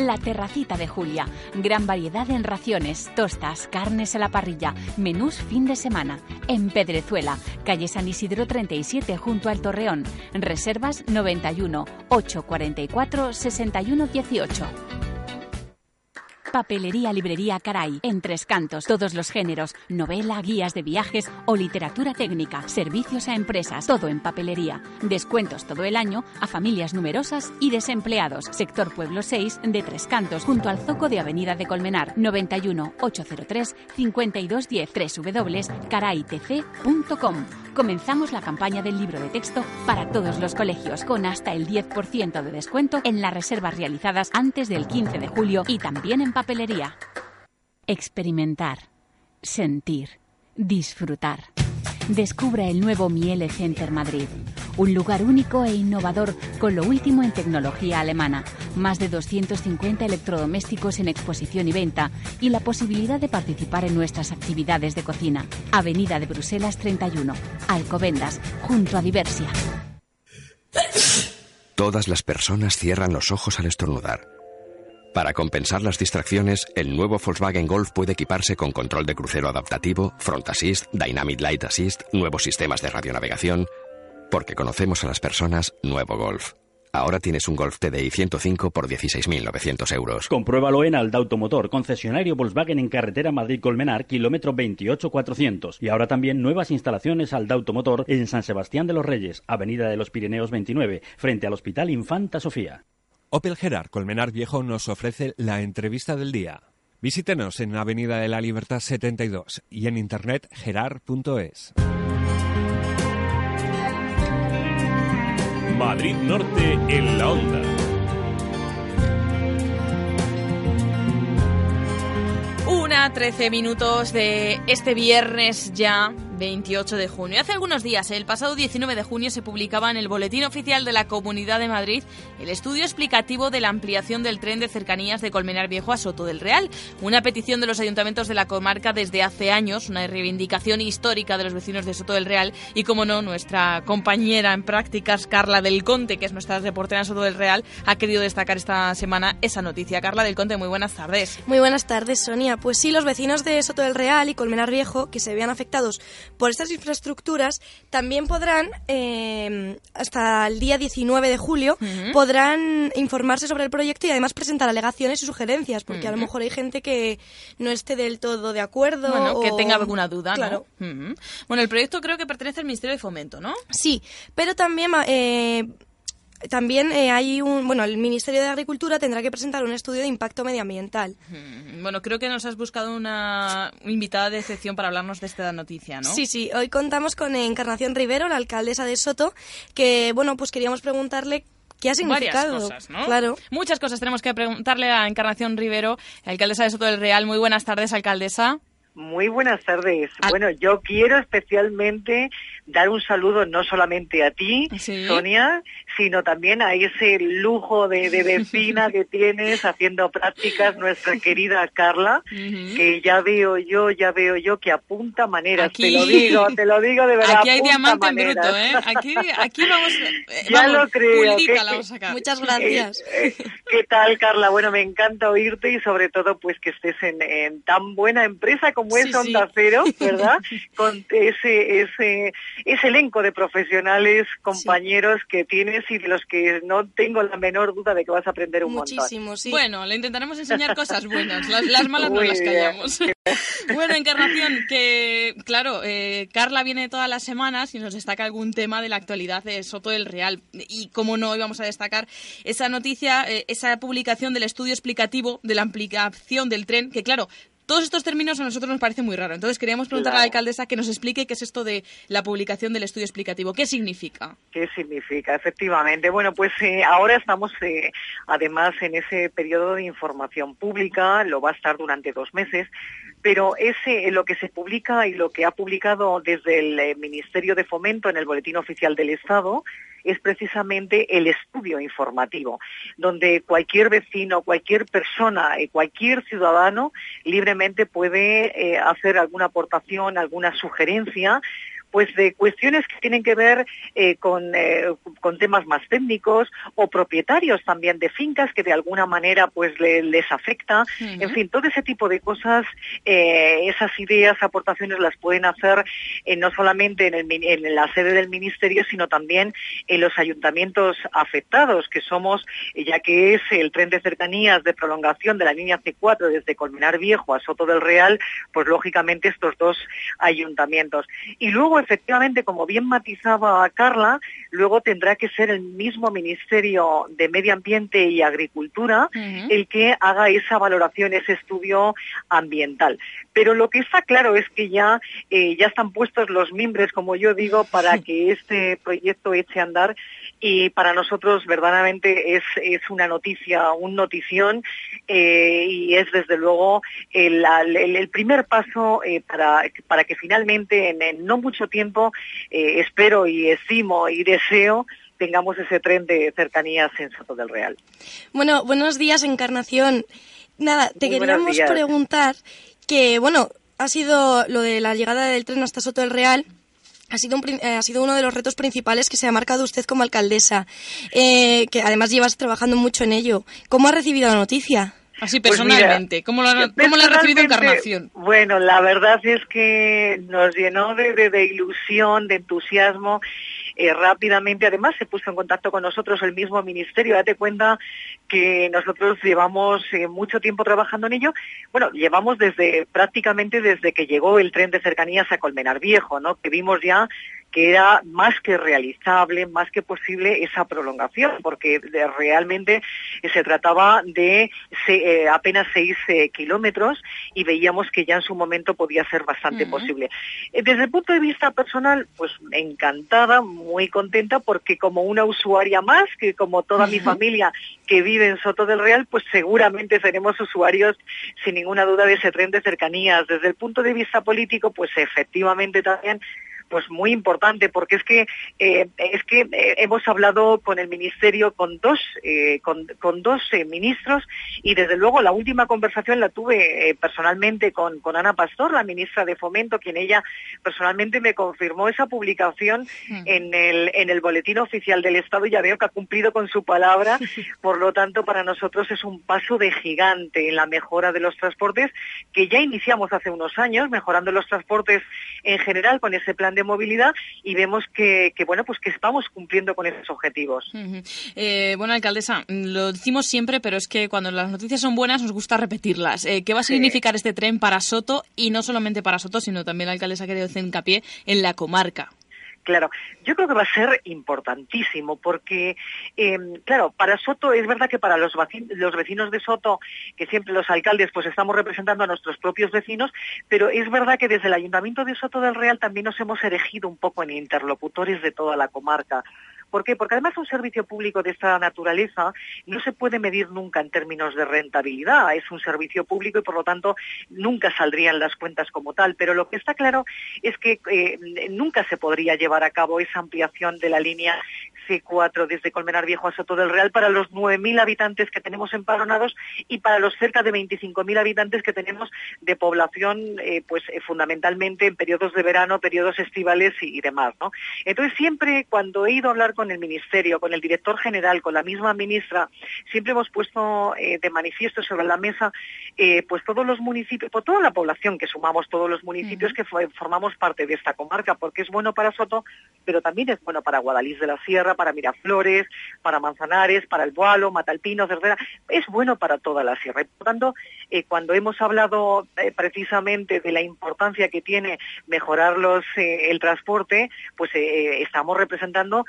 La Terracita de Julia. Gran variedad en raciones, tostas, carnes a la parrilla, menús fin de semana. En Pedrezuela, calle San Isidro 37 junto al Torreón. Reservas 91 844 61 18. Papelería Librería Caray, en Tres Cantos, todos los géneros, novela, guías de viajes o literatura técnica, servicios a empresas, todo en papelería. Descuentos todo el año a familias numerosas y desempleados. Sector Pueblo 6 de Tres Cantos, junto al Zoco de Avenida de Colmenar, 91 803 5210 www.caraitc.com. Comenzamos la campaña del libro de texto para todos los colegios, con hasta el 10% de descuento en las reservas realizadas antes del 15 de julio y también en papelería. Experimentar, sentir, disfrutar. Descubra el nuevo Miele Center Madrid, un lugar único e innovador con lo último en tecnología alemana, más de 250 electrodomésticos en exposición y venta y la posibilidad de participar en nuestras actividades de cocina. Avenida de Bruselas 31, Alcobendas, junto a Diversia. Todas las personas cierran los ojos al estornudar. Para compensar las distracciones, el nuevo Volkswagen Golf puede equiparse con control de crucero adaptativo, Front Assist, Dynamic Light Assist, nuevos sistemas de radionavegación. Porque conocemos a las personas, nuevo Golf. Ahora tienes un Golf TDI 105 por 16.900 euros. Compruébalo en Alda Automotor, concesionario Volkswagen en carretera Madrid-Colmenar, kilómetro 28400. Y ahora también nuevas instalaciones Alda Automotor en San Sebastián de los Reyes, Avenida de los Pirineos 29, frente al Hospital Infanta Sofía. Opel Gerard Colmenar Viejo nos ofrece la entrevista del día. Visítenos en Avenida de la Libertad 72 y en internet gerard.es. Madrid Norte en la Onda. Una 13 minutos de este viernes ya 28 de junio. Hace algunos días, el pasado 19 de junio, se publicaba en el Boletín Oficial de la Comunidad de Madrid el estudio explicativo de la ampliación del tren de cercanías de Colmenar Viejo a Soto del Real, una petición de los ayuntamientos de la comarca desde hace años, una reivindicación histórica de los vecinos de Soto del Real y, como no, nuestra compañera en prácticas, Carla del Conte, que es nuestra reportera en Soto del Real, ha querido destacar esta semana esa noticia. Carla del Conte, muy buenas tardes. Muy buenas tardes, Sonia. Pues sí, los vecinos de Soto del Real y Colmenar Viejo, que se vean afectados por estas infraestructuras, también podrán, eh, hasta el día 19 de julio, podrán informarse sobre el proyecto y además presentar alegaciones y sugerencias, porque a lo mejor hay gente que no esté del todo de acuerdo. Bueno, que o- tenga alguna duda, Claro. ¿no? Bueno, el proyecto creo que pertenece al Ministerio de Fomento, ¿no? Sí, pero también eh, también eh, hay un bueno el Ministerio de Agricultura tendrá que presentar un estudio de impacto medioambiental. Mm, Bueno, creo que nos has buscado una invitada de excepción para hablarnos de esta noticia, ¿no? Sí, sí. Hoy contamos con Encarnación Rivero, la alcaldesa de Soto, que bueno pues queríamos preguntarle qué ha significado. Varias cosas, ¿no? Claro. Muchas cosas tenemos que preguntarle a Encarnación Rivero, alcaldesa de Soto del Real. Muy buenas tardes, alcaldesa. Muy buenas tardes. Bueno, yo quiero especialmente dar un saludo no solamente a ti, Sonia, sino también a ese lujo de, de vecina que tienes haciendo prácticas, nuestra querida Carla, que ya veo yo, ya veo yo que apunta maneras, te lo digo, te lo digo de verdad. Aquí hay diamante en bruto, ¿eh? Aquí, aquí vamos, ya lo creo. Muchas gracias. ¿Qué tal, Carla? Bueno, me encanta oírte y sobre todo pues que estés en, tan buena empresa como es Onda Cero, ¿verdad? Con ese, ese, ese elenco de profesionales, compañeros que tienes y de los que no tengo la menor duda de que vas a aprender un Muchísimo, sí. Bueno, le intentaremos enseñar cosas buenas, las, malas no las callamos. bueno, Encarnación, que claro, eh, Carla viene todas las semanas y nos destaca algún tema de la actualidad de Soto del Real. Y como no, íbamos a destacar esa noticia, eh, esa publicación del estudio explicativo de la aplicación del tren, que claro, todos estos términos a nosotros nos parecen muy raros. Entonces queríamos preguntar a la alcaldesa que nos explique qué es esto de la publicación del estudio explicativo. ¿Qué significa? ¿Qué significa? Efectivamente. Bueno, pues eh, ahora estamos eh, además en ese periodo de información pública, lo va a estar durante dos meses, pero ese lo que se publica y lo que ha publicado desde el eh, Ministerio de Fomento en el Boletín Oficial del Estado es precisamente el estudio informativo, donde cualquier vecino, cualquier persona, y cualquier ciudadano libremente puede eh, hacer alguna aportación, alguna sugerencia pues de cuestiones que tienen que ver eh, con, eh, con, temas más técnicos o propietarios también de fincas que de alguna manera pues les afecta. En fin, todo ese tipo de cosas, eh, esas ideas, aportaciones las pueden hacer no solamente en, el, en, la sede del ministerio, sino también en los ayuntamientos afectados, que somos, ya que es el tren de cercanías de prolongación de la línea C4 desde Colmenar Viejo a Soto del Real, pues lógicamente estos dos ayuntamientos. Y luego efectivamente, como bien matizaba Carla, luego tendrá que ser el mismo Ministerio de Medio Ambiente y Agricultura el que haga esa valoración, ese estudio ambiental. Pero lo que está claro es que ya, eh, ya están puestos los mimbres, como yo digo, para que este proyecto eche a andar y para nosotros verdaderamente es, es una noticia, un notición eh, y es desde luego el, el, primer paso eh, para, para que finalmente en, no mucho tiempo eh, espero y estimo y deseo tengamos ese tren de cercanías en Soto del Real. Bueno, buenos días Encarnación. Nada, te queríamos preguntar que, bueno, ha sido lo de la llegada del tren hasta Soto del Real ha sido, eh, ha sido uno de los retos principales que se ha marcado usted como alcaldesa, eh, que además llevas trabajando mucho en ello. ¿Cómo ha recibido la noticia? Así pues personalmente, ¿cómo, la, ha recibido Encarnación? Bueno, la verdad es que nos llenó de, de ilusión, de entusiasmo eh, rápidamente, además, se puso en contacto con nosotros el mismo ministerio. Date cuenta que nosotros llevamos eh, mucho tiempo trabajando en ello. Bueno, llevamos desde prácticamente desde que llegó el tren de cercanías a Colmenar Viejo, ¿no? Que vimos ya que era más que realizable, más que posible esa prolongación, porque realmente se trataba de eh, apenas seis eh, kilómetros y veíamos que ya en su momento podía ser bastante posible. Eh, desde el punto de vista personal, pues encantada, muy contenta, porque como una usuaria más, que como toda mi familia que vive en Soto del Real, pues seguramente seremos usuarios sin ninguna duda de ese tren de cercanías. Desde el punto de vista político, pues efectivamente también pues muy importante porque es que eh, es que eh, hemos hablado con el ministerio con dos eh, con, dos ministros y desde luego la última conversación la tuve personalmente con, con Ana Pastor la ministra de Fomento quien ella personalmente me confirmó esa publicación hmm. en el en el boletín oficial del Estado y ya veo que ha cumplido con su palabra por lo tanto para nosotros es un paso de gigante en la mejora de los transportes que ya iniciamos hace unos años mejorando los transportes en general con ese plan de movilidad y vemos que, bueno, pues que estamos cumpliendo con esos objetivos. Eh, bueno, alcaldesa, lo decimos siempre, pero es que cuando las noticias son buenas nos gusta repetirlas. Eh, ¿Qué va a significar este tren para Soto y no solamente para Soto, sino también la alcaldesa querido hacer hincapié en la comarca? Claro, yo creo que va a ser importantísimo porque, em, claro, para Soto es verdad que para los, los vecinos de Soto, que siempre los alcaldes pues estamos representando a nuestros propios vecinos, pero es verdad que desde el Ayuntamiento de Soto del Real también nos hemos erigido un poco en interlocutores de toda la comarca ¿Por qué? Porque además un servicio público de esta naturaleza no se puede medir nunca en términos de rentabilidad. Es un servicio público y por lo tanto nunca saldrían las cuentas como tal. Pero lo que está claro es que eh, nunca se podría llevar a cabo esa ampliación de la línea C4 desde Colmenar Viejo a Soto del Real para los 9.000 habitantes que tenemos empadronados y para los cerca de 25.000 habitantes que tenemos de población, eh, pues eh, fundamentalmente en periodos de verano, periodos estivales y, demás, ¿no? Entonces siempre cuando he ido a hablar con el Ministerio, con el director general, con la misma ministra, siempre hemos puesto eh, de manifiesto sobre la mesa, pues todos los municipios, por toda la población que sumamos, todos los municipios que formamos parte de esta comarca, porque es bueno para Soto, pero también es bueno para Guadalís de la Sierra, para Miraflores, para Manzanares, para el Boalo, Matalpino, Cervera, es bueno para toda la sierra. Por tanto, eh, cuando hemos hablado eh, precisamente de la importancia que tiene mejorar los, eh, el transporte, pues estamos representando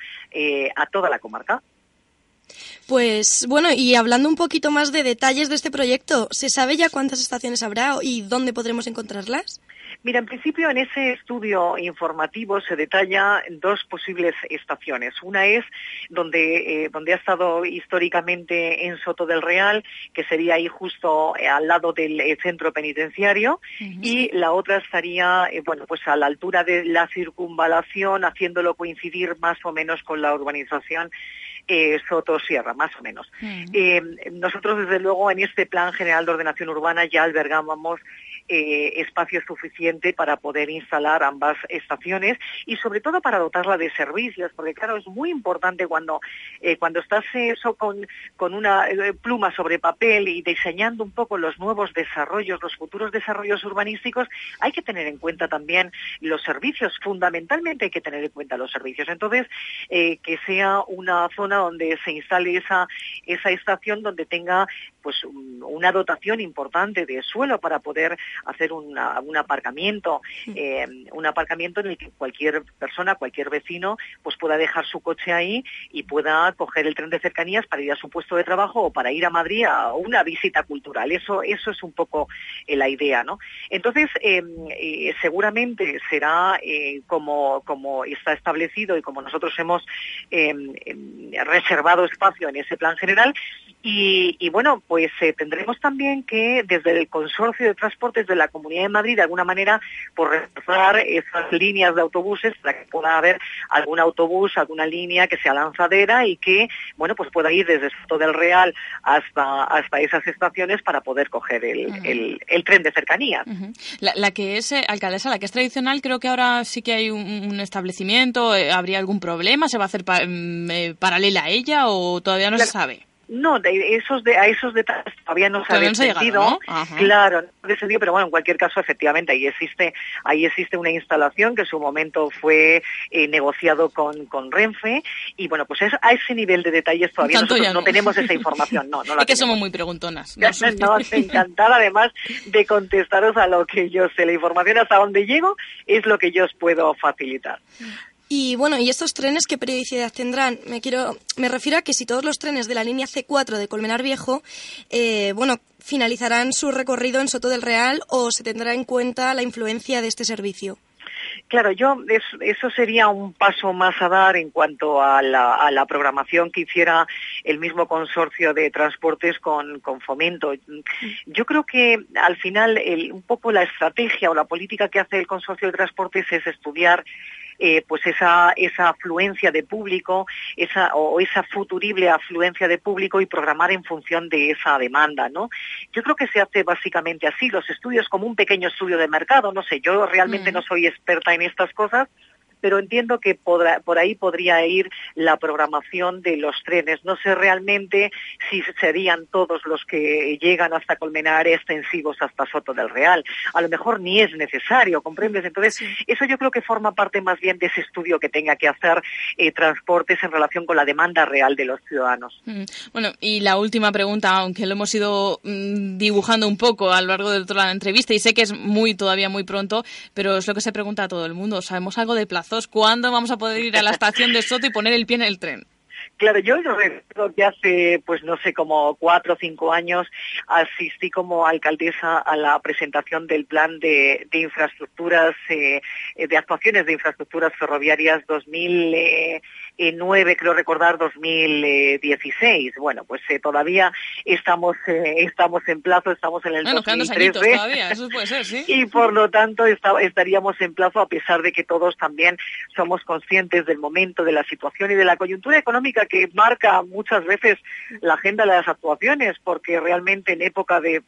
a toda la comarca. Pues bueno, y hablando un poquito más de detalles de este proyecto, ¿se sabe ya cuántas estaciones habrá y dónde podremos encontrarlas? Mira, en principio en ese estudio informativo se detalla dos posibles estaciones. Una es donde, eh, donde ha estado históricamente en Soto del Real, que sería ahí justo eh, al lado del eh, centro penitenciario, y la otra estaría, bueno, pues a la altura de la circunvalación, haciéndolo coincidir más o menos con la urbanización Soto Sierra, más o menos. nosotros, desde luego, en este Plan General de Ordenación Urbana ya albergábamos eh, espacio suficiente para poder instalar ambas estaciones y sobre todo para dotarla de servicios, porque claro, es muy importante cuando, eh, cuando estás eso con, con una eh, pluma sobre papel y diseñando un poco los nuevos desarrollos, los futuros desarrollos urbanísticos, hay que tener en cuenta también los servicios, fundamentalmente hay que tener en cuenta los servicios. Entonces, que sea una zona donde se instale esa, esa estación donde tenga pues una dotación importante de suelo para poder hacer un aparcamiento, eh, un aparcamiento en el que cualquier persona, cualquier vecino, pues pueda dejar su coche ahí y pueda coger el tren de cercanías para ir a su puesto de trabajo o para ir a Madrid a una visita cultural. Eso, eso es un poco eh, la idea, ¿no? Entonces, em, eh, seguramente será como, como está establecido y como nosotros hemos em, em, reservado espacio en ese plan general, y, bueno, pues eh, tendremos también que desde el Consorcio de Transportes de la Comunidad de Madrid, de alguna manera, por reforzar esas líneas de autobuses para que pueda haber algún autobús, alguna línea que sea lanzadera y que, bueno, pues pueda ir desde Soto del Real hasta, hasta esas estaciones para poder coger el, el, tren de cercanía. la, que es, eh, alcaldesa, la que es tradicional, creo que ahora sí que hay un, establecimiento, eh, ¿habría algún problema? ¿Se va a hacer mm, paralela a ella o todavía no se sabe? No, de esos de, a esos detalles todavía no se ha descendido. Claro, no pero bueno, en cualquier caso, efectivamente, ahí existe, ahí existe una instalación que en su momento fue eh, negociado con, con Renfe y bueno, pues es, a ese nivel de detalles todavía nosotros no. tenemos esa información. No, no la es que somos muy preguntonas. No, encantada además de contestaros a lo que yo sé. La información hasta donde llego es lo que yo os puedo facilitar. Y bueno, ¿y estos trenes qué periodicidad tendrán? Me quiero, me refiero a que si todos los trenes de la línea C4 de Colmenar Viejo, eh, bueno, finalizarán su recorrido en Soto del Real o se tendrá en cuenta la influencia de este servicio. Claro, yo eso sería un paso más a dar en cuanto a la, programación que hiciera el mismo consorcio de transportes con, Fomento. Yo creo que al final un poco la estrategia o la política que hace el consorcio de transportes es estudiar eh, pues esa, esa afluencia de público esa, o esa futurible afluencia de público y programar en función de esa demanda, ¿no? Yo creo que se hace básicamente así, los estudios como un pequeño estudio de mercado, no sé, yo realmente mm. no soy experta en estas cosas, pero entiendo que por ahí podría ir la programación de los trenes. No sé realmente si serían todos los que llegan hasta Colmenar extensivos hasta Soto del Real. A lo mejor ni es necesario, ¿comprendes? Entonces, eso yo creo que forma parte más bien de ese estudio que tenga que hacer eh, transportes en relación con la demanda real de los ciudadanos. Mm. Bueno, y la última pregunta, aunque lo hemos ido mm, dibujando un poco a lo largo de toda la entrevista y sé que es muy todavía muy pronto, pero es lo que se pregunta a todo el mundo. ¿Sabemos algo de plazo? ¿Cuándo vamos a poder ir a la estación de Soto y poner el pie en el tren? Claro, yo recuerdo que hace, pues no sé, como cuatro o cinco años asistí como alcaldesa a la presentación del plan de, infraestructuras, eh, de actuaciones de infraestructuras ferroviarias 2009, creo recordar, 2016. Bueno, pues eh, todavía estamos eh, estamos en plazo, estamos en el bueno, 2013. todavía, eso puede ser, sí. Y por lo tanto está- estaríamos en plazo a pesar de que todos también somos conscientes del momento, de la situación y de la coyuntura económica que marca muchas veces la agenda de las actuaciones, porque realmente en época de,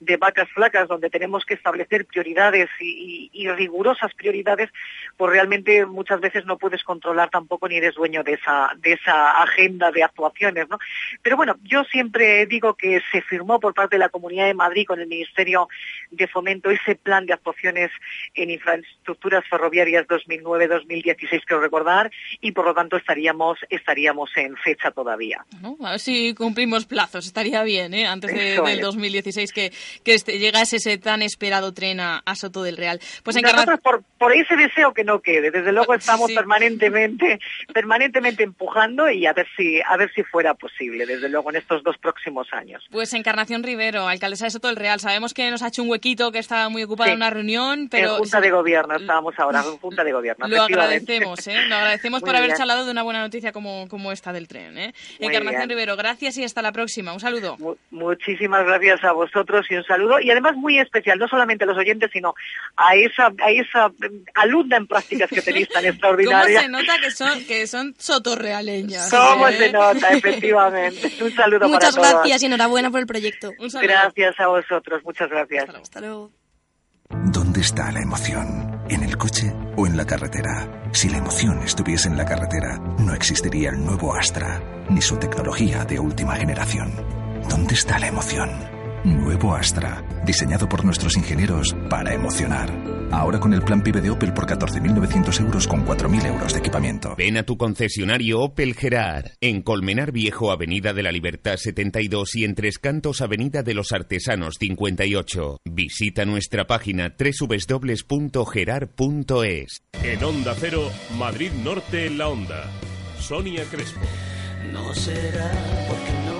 de vacas flacas, donde tenemos que establecer prioridades y, y- y rigurosas prioridades, pues realmente muchas veces no puedes controlar tampoco ni eres dueño de esa, de esa agenda de actuaciones, ¿no? Pero bueno, yo siempre digo que se firmó por parte de la Comunidad de Madrid con el Ministerio de Fomento ese plan de actuaciones en infraestructuras ferroviarias 2009-2016, creo recordar, y por lo tanto estaríamos, estaríamos en fecha todavía. A ver si cumplimos plazos, estaría bien, ¿eh? Antes de- del es. 2016 que, que este- llegase ese tan esperado tren a, a Soto del Real. Pues Encarnación... Nosotros por, por ese deseo que no quede, desde luego estamos Sí. permanentemente, permanentemente empujando y a ver si, a ver si fuera posible, desde luego en estos dos próximos años. Pues Encarnación Rivero, alcaldesa de Soto del Real. Sabemos que nos ha hecho un huequito, que está muy ocupada Sí. en una reunión, pero en Junta de Gobierno estábamos ahora, en Junta de Gobierno. lo agradecemos, ¿eh? Lo agradecemos por haber charlado de una buena noticia como, como esta del tren, ¿eh? Encarnación bien. Rivero, gracias y hasta la próxima. Un saludo. Muchísimas gracias a vosotros y un saludo. Y además muy especial, no solamente a los oyentes, sino a esa, a esa mm, alumna en prácticas que tenéis tan ¿Cómo extraordinaria. se nota que son, que son sotorrealeñas? ¿Cómo eh? se nota, efectivamente? Un saludo Muchas para todos. gracias y enhorabuena por el proyecto. Gracias a vosotros, muchas gracias. Hasta luego. ¿Dónde está la emoción? ¿En el coche o en la carretera? Si la emoción estuviese en la carretera, no existiría el nuevo Astra, ni su tecnología de última generación. ¿Dónde está la emoción? Nuevo Astra, diseñado por nuestros ingenieros para emocionar. Ahora con el plan PIB de Opel por 14.900 euros con 4.000 euros de equipamiento. Ven a tu concesionario Opel Gerard, en Colmenar Viejo, Avenida de la Libertad 72 y en Tres Cantos, Avenida de los Artesanos 58. Visita nuestra página www.gerard.es. En Onda Cero, Madrid Norte, La Onda. Sonia Crespo. No será porque no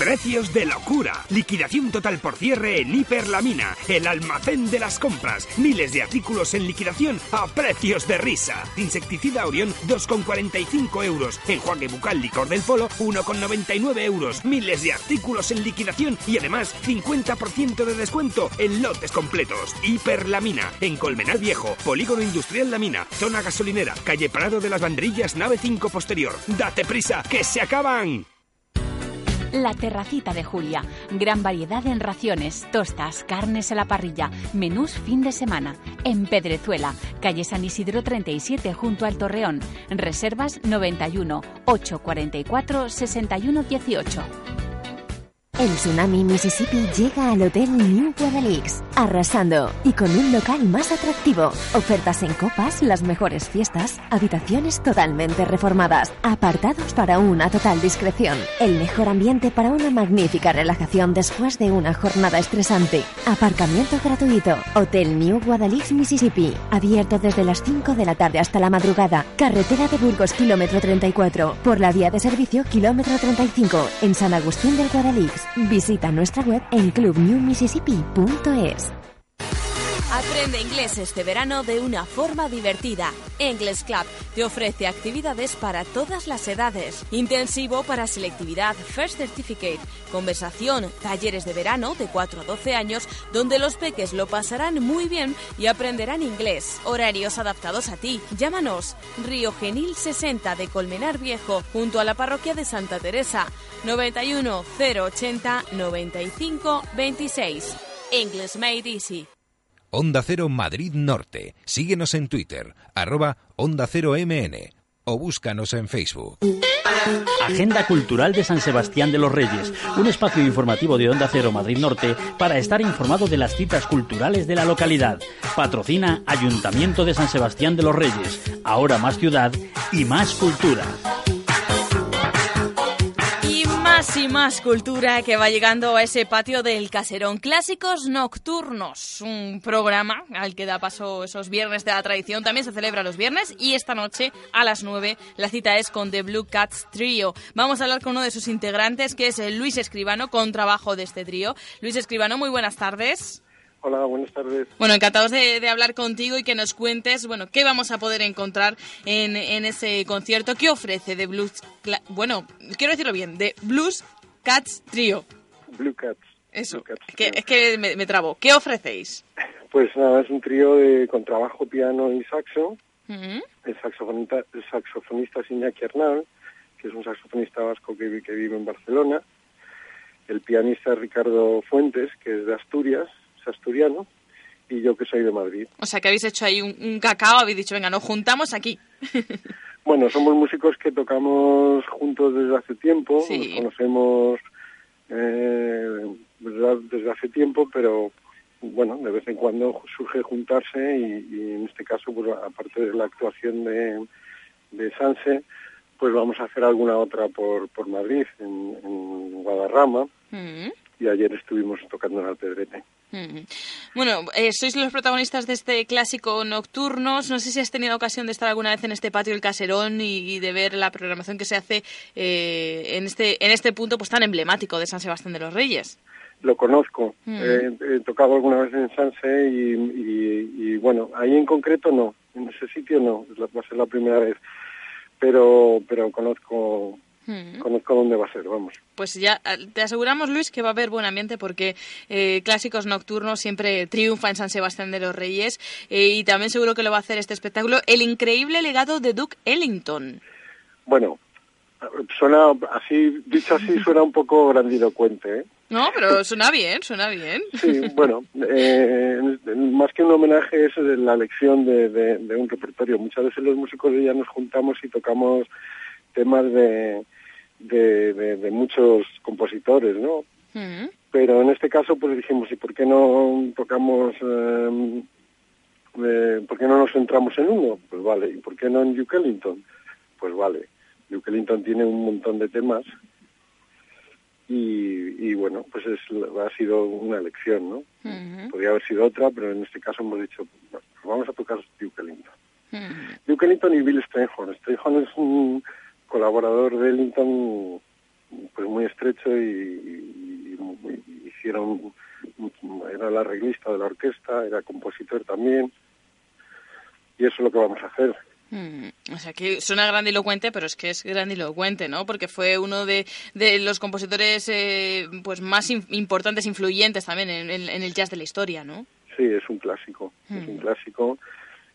Precios de locura. Liquidación total por cierre en Hiperlamina, el almacén de las compras. Miles de artículos en liquidación a precios de risa. Insecticida Orión 2,45 euros. Enjuague bucal licor del polo 1,99 euros. Miles de artículos en liquidación y además 50% de descuento en lotes completos. Hiperlamina, en Colmenar Viejo, Polígono Industrial La Mina, zona gasolinera, calle Prado de las Banderillas, nave 5 posterior. Date prisa, que se acaban. La Terracita de Julia. Gran variedad en raciones, tostas, carnes a la parrilla, menús fin de semana. En Pedrezuela, calle San Isidro 37 junto al Torreón. Reservas 91 844 61 18. El tsunami Mississippi llega al Hotel New Guadalix, arrasando y con un local más atractivo. Ofertas en copas, las mejores fiestas, habitaciones totalmente reformadas, apartados para una total discreción, el mejor ambiente para una magnífica relajación después de una jornada estresante. Aparcamiento gratuito. Hotel New Guadalix, Mississippi, abierto desde las 5 de la tarde hasta la madrugada. Carretera de Burgos, kilómetro 34, por la vía de servicio, kilómetro 35, en San Agustín del Guadalix. Visita nuestra web en clubnewmississippi.es. Aprende inglés este verano de una forma divertida. English Club te ofrece actividades para todas las edades. Intensivo para selectividad, First Certificate, conversación, talleres de verano de 4 a 12 años donde los peques lo pasarán muy bien y aprenderán inglés. Horarios adaptados a ti. Llámanos Río Genil 60 de Colmenar Viejo junto a la parroquia de Santa Teresa 91 080 95 26. English Made Easy. Onda Cero Madrid Norte. Síguenos en Twitter, arroba Onda Cero MN o búscanos en Facebook. Agenda Cultural de San Sebastián de los Reyes, un espacio informativo de Onda Cero Madrid Norte para estar informado de las citas culturales de la localidad. Patrocina Ayuntamiento de San Sebastián de los Reyes, ahora más ciudad y más cultura. Más y más cultura que va llegando a ese patio del caserón. Clásicos Nocturnos, un programa al que da paso esos viernes de la tradición. También se celebra los viernes y esta noche a las 9 la cita es con The Blue Cats Trio. Vamos a hablar con uno de sus integrantes que es Luis Escribano, con trabajo de este trío. Luis Escribano, muy buenas tardes. Hola, buenas tardes. Bueno, encantados de, de hablar contigo y que nos cuentes, bueno, qué vamos a poder encontrar en, en ese concierto. ¿Qué ofrece The Blues? Cla- Bueno, quiero decirlo bien, The Blues Cats Trio. Blue Cats. Eso, es que, es que me, me trabo. ¿Qué ofrecéis? Pues nada, es un trío de contrabajo, piano y saxo. El saxofonista, el saxofonista es Iñaki Hernán, que es un saxofonista vasco que, que vive en Barcelona. El pianista Ricardo Fuentes, que es de Asturias, es asturiano. Y yo que soy de Madrid. O sea, que habéis hecho ahí un, un cacao, habéis dicho, venga, nos juntamos aquí. Bueno, somos músicos que tocamos juntos desde hace tiempo, Sí. nos conocemos eh, desde hace tiempo, pero bueno, de vez en cuando surge juntarse y, y en este caso, pues aparte de la actuación de, de Sanse, pues vamos a hacer alguna otra por, por Madrid, en, en Guadarrama, Mm, y ayer estuvimos tocando en Alpedrete. Mm. Bueno, eh, sois los protagonistas de este clásico Nocturnos. No sé si has tenido ocasión de estar alguna vez en este patio del Caserón y, y de ver la programación que se hace eh, en este en este punto pues tan emblemático de San Sebastián de los Reyes. Lo conozco, Mm. Eh, he tocado alguna vez en Sanse y, y- y, bueno, ahí en concreto no, en ese sitio no, va a ser la primera vez, pero pero conozco Mm. conozco dónde va a ser, vamos. Pues ya eh, te aseguramos, Luis, que va a haber buen ambiente porque eh, Clásicos Nocturnos siempre triunfa en San Sebastián de los Reyes eh, y también seguro que lo va a hacer este espectáculo, El increíble legado de Duke Ellington. Bueno, suena así, dicho así, suena un poco grandilocuente, ¿eh? No, pero suena bien, suena bien. Sí, bueno, eh, más que un homenaje es la elección de, de- de un repertorio. Muchas veces los músicos ya nos juntamos y tocamos temas de, de, de- de muchos compositores, ¿no? Mm. Pero en este caso, pues dijimos, ¿y por qué no tocamos, eh, eh, por qué no nos centramos en uno? Pues vale, ¿y por qué no en Duke Ellington? Pues vale, Duke Ellington tiene un montón de temas y, y bueno, pues es, ha sido una elección, ¿no? Podría haber sido otra, pero en este caso hemos dicho, "Bueno, pues vamos a tocar Duke Ellington. Duke Ellington y Bill Strayhorn. Strayhorn es un colaborador de Ellington pues muy estrecho y, y- y hicieron era el arreglista de la orquesta, era compositor también y eso es lo que vamos a hacer. Mm, O sea, que suena grandilocuente, pero es que es grandilocuente, ¿no? Porque fue uno de, de los compositores eh, pues más in- importantes, influyentes también en, en- en el jazz de la historia, ¿no? Sí, es un clásico, es un clásico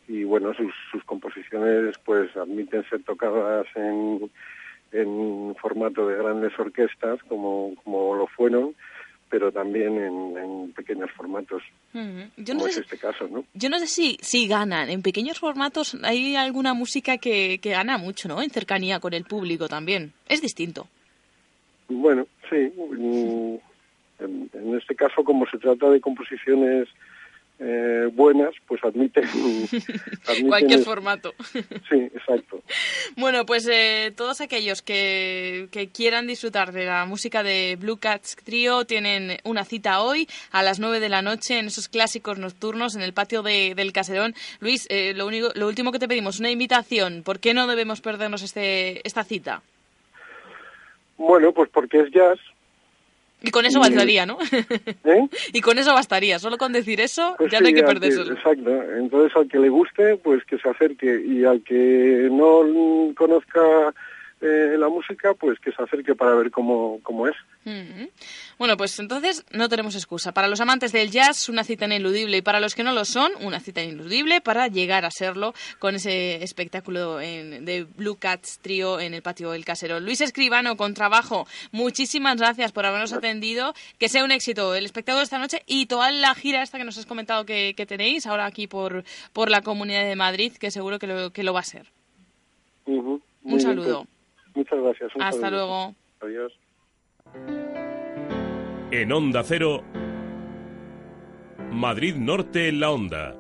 y bueno, sus, sus composiciones pues admiten ser tocadas en, en formato de grandes orquestas como, como lo fueron, pero también en, en pequeños formatos, Yo como es este caso, ¿no? yo no sé si, si ganan. En pequeños formatos hay alguna música que, que gana mucho, ¿no? En cercanía con el público también. Es distinto. Bueno, sí, mm, en, en este caso como se trata de composiciones eh, buenas, pues admiten, admiten Cualquier formato. Sí, exacto. Bueno, pues eh, todos aquellos que, que quieran disfrutar de la música de Blue Cats Trio tienen una cita hoy a las 9 de la noche en esos clásicos nocturnos en el patio de- del Caserón. Luis, eh, lo, único, lo último que te pedimos, una invitación. ¿Por qué no debemos perdernos este, esta cita? Bueno, pues porque es jazz. Y con eso bastaría, ¿no? ¿eh? y con eso bastaría. Solo con decir eso Pues ya no hay sí, que al perdérselo. Exacto. Entonces, al que le guste, pues que se acerque. Y al que no conozca eh, la música, pues que se acerque para ver cómo, cómo es. Mm. Bueno, pues entonces no tenemos excusa. Para los amantes del jazz, una cita ineludible. Y para los que no lo son, una cita ineludible para llegar a serlo con ese espectáculo en- de Blue Cats Trio en el patio del Casero. Luis Escribano, con trabajo, muchísimas gracias por habernos atendido. Que sea un éxito el espectáculo de esta noche y toda la gira esta que nos has comentado que, que tenéis ahora aquí por, por la Comunidad de Madrid, que seguro que lo, que lo va a ser. Un saludo. pues, Muchas gracias. Hasta luego. Adiós. En Onda Cero, Madrid Norte en la Onda.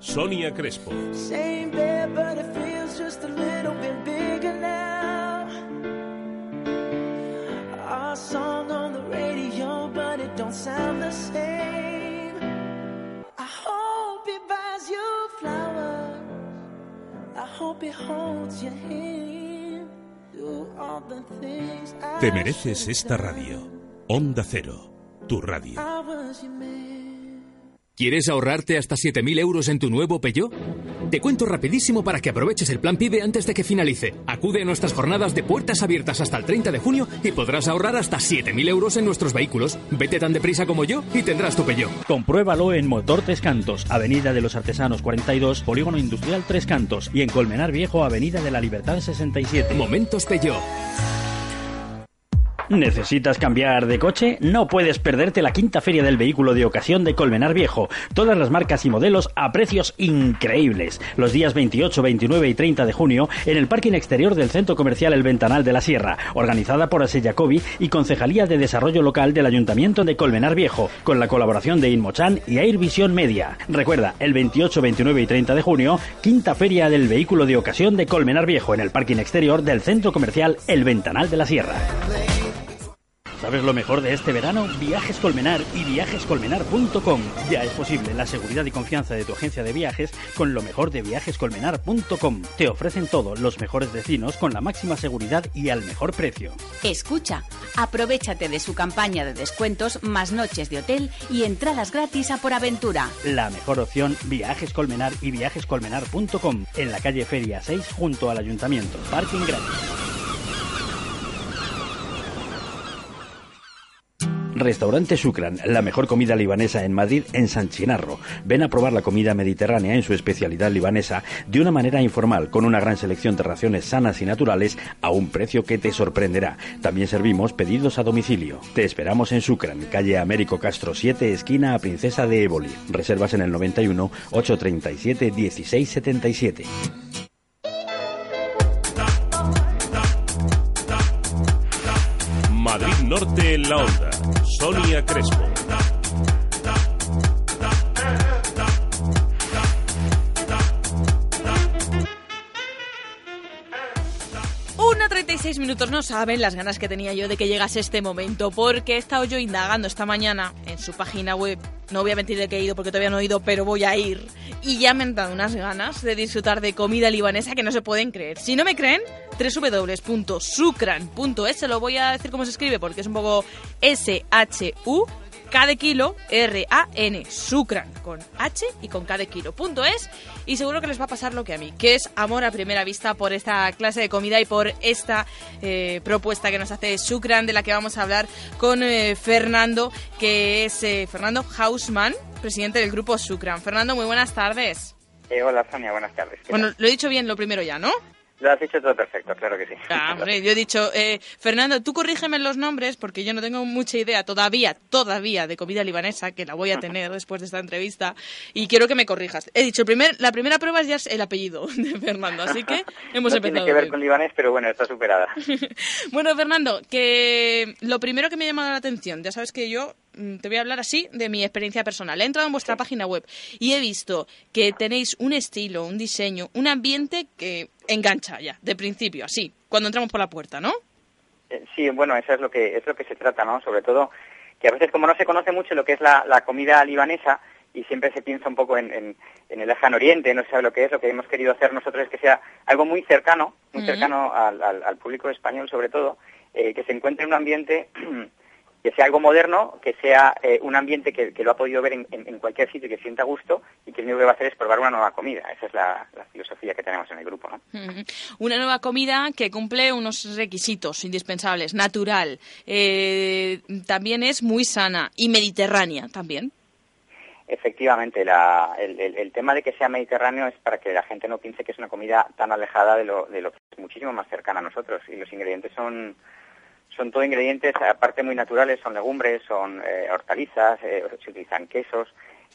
Sonia Crespo. Same bed, but it feels just a little bit bigger now. Our song on the radio, but it don't sound the same. I hope it buys you flowers. I hope it holds your hand. Te mereces esta radio. Onda Cero, tu radio. ¿Quieres ahorrarte hasta 7.000 euros en tu nuevo Peugeot? Te cuento rapidísimo para que aproveches el plan PIBE antes de que finalice. Acude a nuestras jornadas de puertas abiertas hasta el 30 de junio y podrás ahorrar hasta 7.000 euros en nuestros vehículos. Vete tan deprisa como yo y tendrás tu Peugeot. Compruébalo en Motor Tres Cantos, Avenida de los Artesanos 42, Polígono Industrial Tres Cantos y en Colmenar Viejo, Avenida de la Libertad 67. Momentos Peugeot. ¿Necesitas cambiar de coche? No puedes perderte la quinta feria del vehículo de ocasión de Colmenar Viejo. Todas las marcas y modelos a precios increíbles. Los días 28, 29 y 30 de junio en el parking exterior del Centro Comercial El Ventanal de la Sierra, organizada por Ase Jacobi y Concejalía de Desarrollo Local del Ayuntamiento de Colmenar Viejo, con la colaboración de Inmochan y Airvision Media. Recuerda, el 28, 29 y 30 de junio, quinta feria del vehículo de ocasión de Colmenar Viejo en el parking exterior del Centro Comercial El Ventanal de la Sierra. ¿Sabes lo mejor de este verano? Viajes Colmenar y viajescolmenar.com. Ya es posible la seguridad y confianza de tu agencia de viajes con lo mejor de viajescolmenar.com. Te ofrecen todo, los mejores destinos con la máxima seguridad y al mejor precio. Escucha, aprovechate de su campaña de descuentos, más noches de hotel y entradas gratis a por aventura. La mejor opción, Viajes Colmenar y viajescolmenar.com. En la calle Feria 6 junto al ayuntamiento. Parking gratis. Restaurante Sucran, la mejor comida libanesa en Madrid, en San Chinarro. Ven a probar la comida mediterránea en su especialidad libanesa de una manera informal, con una gran selección de raciones sanas y naturales a un precio que te sorprenderá. También servimos pedidos a domicilio. Te esperamos en Sucran, calle Américo Castro 7, esquina a Princesa de Éboli. Reservas en el 91 837 1677. Madrid Norte en la Onda. Sonia Crespo. Una 36 minutos no saben las ganas que tenía yo de que llegase este momento, porque he estado yo indagando esta mañana en su página web. No voy a mentir de que he ido porque todavía no he ido, pero voy a ir. Y ya me han dado unas ganas de disfrutar de comida libanesa que no se pueden creer. Si no me creen, www.sucran.es, se lo voy a decir cómo se escribe porque es un poco S-H-U. K de kilo, R-A-N, Sucran, con H y con K de kilo. Punto es, y seguro que les va a pasar lo que a mí, que es amor a primera vista por esta clase de comida y por esta eh, propuesta que nos hace Sucran, de la que vamos a hablar con eh, Fernando, que es eh, Fernando Hausmann, presidente del grupo Sucran. Fernando, muy buenas tardes. Hola Sonia, buenas tardes. ¿Qué Bueno, lo he dicho bien lo primero ya, ¿no? Lo has dicho todo perfecto, claro que sí. Ah, hombre, yo he dicho, eh, Fernando, tú corrígeme los nombres porque yo no tengo mucha idea todavía, todavía de comida libanesa, que la voy a tener después de esta entrevista, y quiero que me corrijas. He dicho, el primer, la primera prueba es ya el apellido de Fernando, así que hemos no empezado. tiene que ver bien. con libanés, pero bueno, está superada. Bueno, Fernando, que lo primero que me ha llamado la atención, ya sabes que yo mm, te voy a hablar así de mi experiencia personal. He entrado en vuestra página web y he visto que tenéis un estilo, un diseño, un ambiente que engancha ya, de principio, así, cuando entramos por la puerta, ¿no? Eh, Sí, bueno, eso es lo que es lo que se trata, ¿no? Sobre todo que a veces como no se conoce mucho lo que es la, la comida libanesa y siempre se piensa un poco en, en, en el lejano oriente, no se sabe lo que es, lo que hemos querido hacer nosotros es que sea algo muy cercano, muy cercano al, al- al público español sobre todo, eh, que se encuentre en un ambiente que sea algo moderno, que sea eh, un ambiente que, que lo ha podido ver en, en- en cualquier sitio y que sienta gusto y que lo único que va a hacer es probar una nueva comida. Esa es la, la filosofía que tenemos en el grupo, ¿no? Una nueva comida que cumple unos requisitos indispensables, natural, eh, también es muy sana y mediterránea también. Efectivamente, la- el, el- el tema de que sea mediterráneo es para que la gente no piense que es una comida tan alejada de lo, de lo que es muchísimo más cercana a nosotros. Y los ingredientes son, son todo ingredientes, aparte muy naturales, son legumbres, son eh, hortalizas, eh, se utilizan quesos,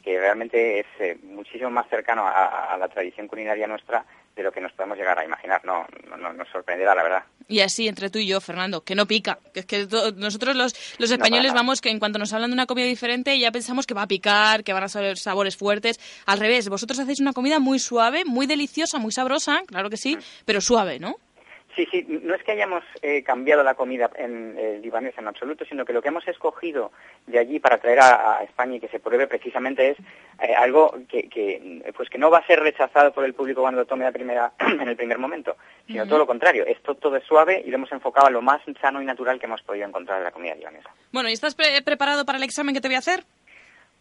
que realmente es eh, muchísimo más cercano a, a la tradición culinaria nuestra de lo que nos podemos llegar a imaginar. No, no, nos sorprenderá, la verdad. Y así, entre tú y yo, Fernando, que no pica. Que es que nosotros los, los españoles vamos que en cuanto nos hablan de una comida diferente ya pensamos que va a picar, que van a ser sabores fuertes. Al revés, vosotros hacéis una comida muy suave, muy deliciosa, muy sabrosa, claro que sí, pero suave, ¿no? Sí, sí, no es que hayamos eh, cambiado la comida en eh, libanesa en absoluto, sino que lo que hemos escogido de allí para traer a, España y que se pruebe precisamente es eh, algo que, pues que no va a ser rechazado por el público cuando lo tome la primera, en el primer momento, sino todo lo contrario. Esto todo es suave y lo hemos enfocado a lo más sano y natural que hemos podido encontrar en la comida libanesa. Bueno, ¿y estás preparado para el examen que te voy a hacer?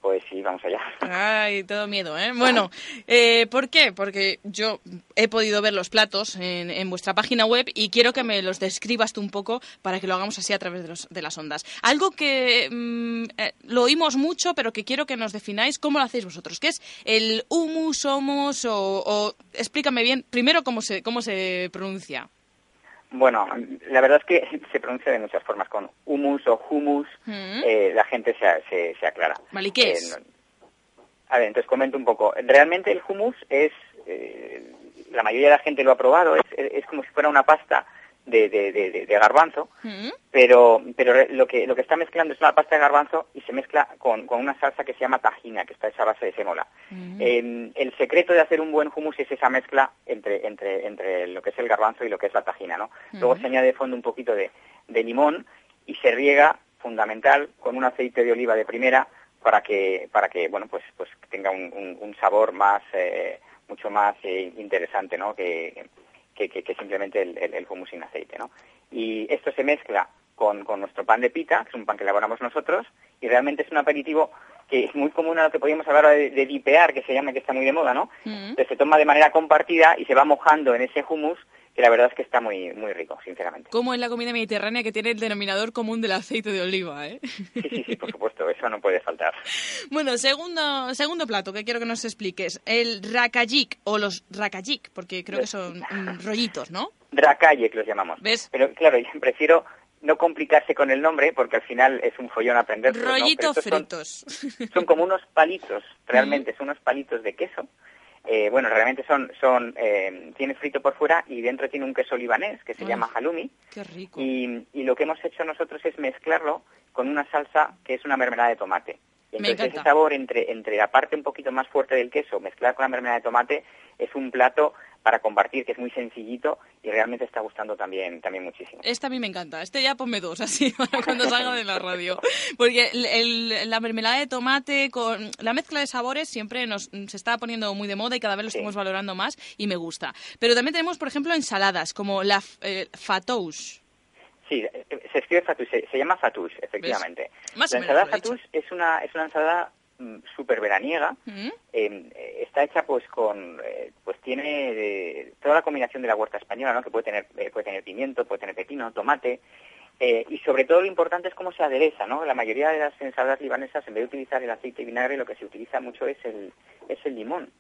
Pues sí, vamos allá. Ay, todo miedo, ¿eh? Bueno, eh, ¿por qué? Porque yo he podido ver los platos en, vuestra página web y quiero que me los describas tú un poco para que lo hagamos así a través de, las ondas. Algo que mm, eh, lo oímos mucho, pero que quiero que nos defináis cómo lo hacéis vosotros, ¿Qué es el humus, homus o, o explícame bien primero cómo se, cómo se pronuncia. Bueno, la verdad es que se pronuncia de muchas formas, con humus o humus, mm. eh, la gente se, se, aclara. ¿Vale, qué eh, a ver, entonces comento un poco. Realmente el humus es, eh, la mayoría de la gente lo ha probado, es, es como si fuera una pasta de, de, de, de garbanzo, mm. pero, pero lo, que, lo que está mezclando es una pasta de garbanzo y se mezcla con, con una salsa que se llama tajina, que está hecha a base de sémola. Mm. el secreto de hacer un buen hummus es esa mezcla entre, entre, entre lo que es el garbanzo y lo que es la tajina, ¿no? Mm. Luego se añade de fondo un poquito de, de limón y se riega, fundamental, con un aceite de oliva de primera para que, para que bueno, pues, pues tenga un, un, sabor más, eh, mucho más eh, interesante, ¿no? Que, que, que, simplemente el, el, hummus sin aceite, ¿no? Y esto se mezcla con, con, nuestro pan de pita, que es un pan que elaboramos nosotros, y realmente es un aperitivo que es muy común a lo que podríamos hablar de, de dipear, que se llama, que está muy de moda, ¿no? Mm. se toma de manera compartida y se va mojando en ese hummus que la verdad es que está muy muy rico, sinceramente. Como en la comida mediterránea que tiene el denominador común del aceite de oliva, ¿eh? Sí, sí, sí, por supuesto, eso no puede faltar. Bueno, segundo segundo plato que quiero que nos expliques, el rakajik o los rakajik, porque creo que son mm, rollitos, ¿no? Rakajik los llamamos. ¿Ves? Pero claro, yo prefiero no complicarse con el nombre porque al final es un follón aprender. Rollitos fritos. Son, como unos palitos, realmente, son unos palitos de queso eh, bueno, realmente son, son eh, tiene frito por fuera y dentro tiene un queso libanés que se llama halloumi. Qué rico. Y, y, lo que hemos hecho nosotros es mezclarlo con una salsa que es una mermelada de tomate. Entonces ese sabor entre, entre la parte un poquito más fuerte del queso mezclada con la mermelada de tomate es un plato para compartir, que es muy sencillito y realmente está gustando también, también muchísimo. Este a mí me encanta. Este ya ponme dos, así, cuando salga de la radio. Porque la mermelada de tomate con la mezcla de sabores siempre nos se está poniendo muy de moda y cada vez lo estamos valorando más y me gusta. Pero también tenemos, por ejemplo, ensaladas como la eh, fatouche. Sí, se escribe fatouche, se, llama fatouche, efectivamente. la ensalada fatouche es una, es una ensalada Mm, súper veraniega. Em, está hecha pues con, eh, pues tiene toda la combinación de la huerta española, ¿no? Que puede tener, eh, puede tener pimiento, puede tener pepino, tomate. Eh, y sobre todo lo importante es cómo se adereza, ¿no? La mayoría de las ensaladas libanesas, en vez de utilizar el aceite y vinagre, lo que se utiliza mucho es el, es el limón.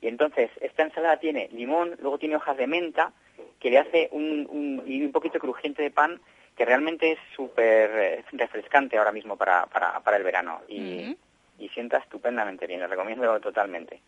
Y entonces, esta ensalada tiene limón, luego tiene hojas de menta, que le hace un, un, y un poquito crujiente de pan, que realmente es súper refrescante ahora mismo para, para, para el verano. Y, y sienta estupendamente bien, le recomiendo totalmente.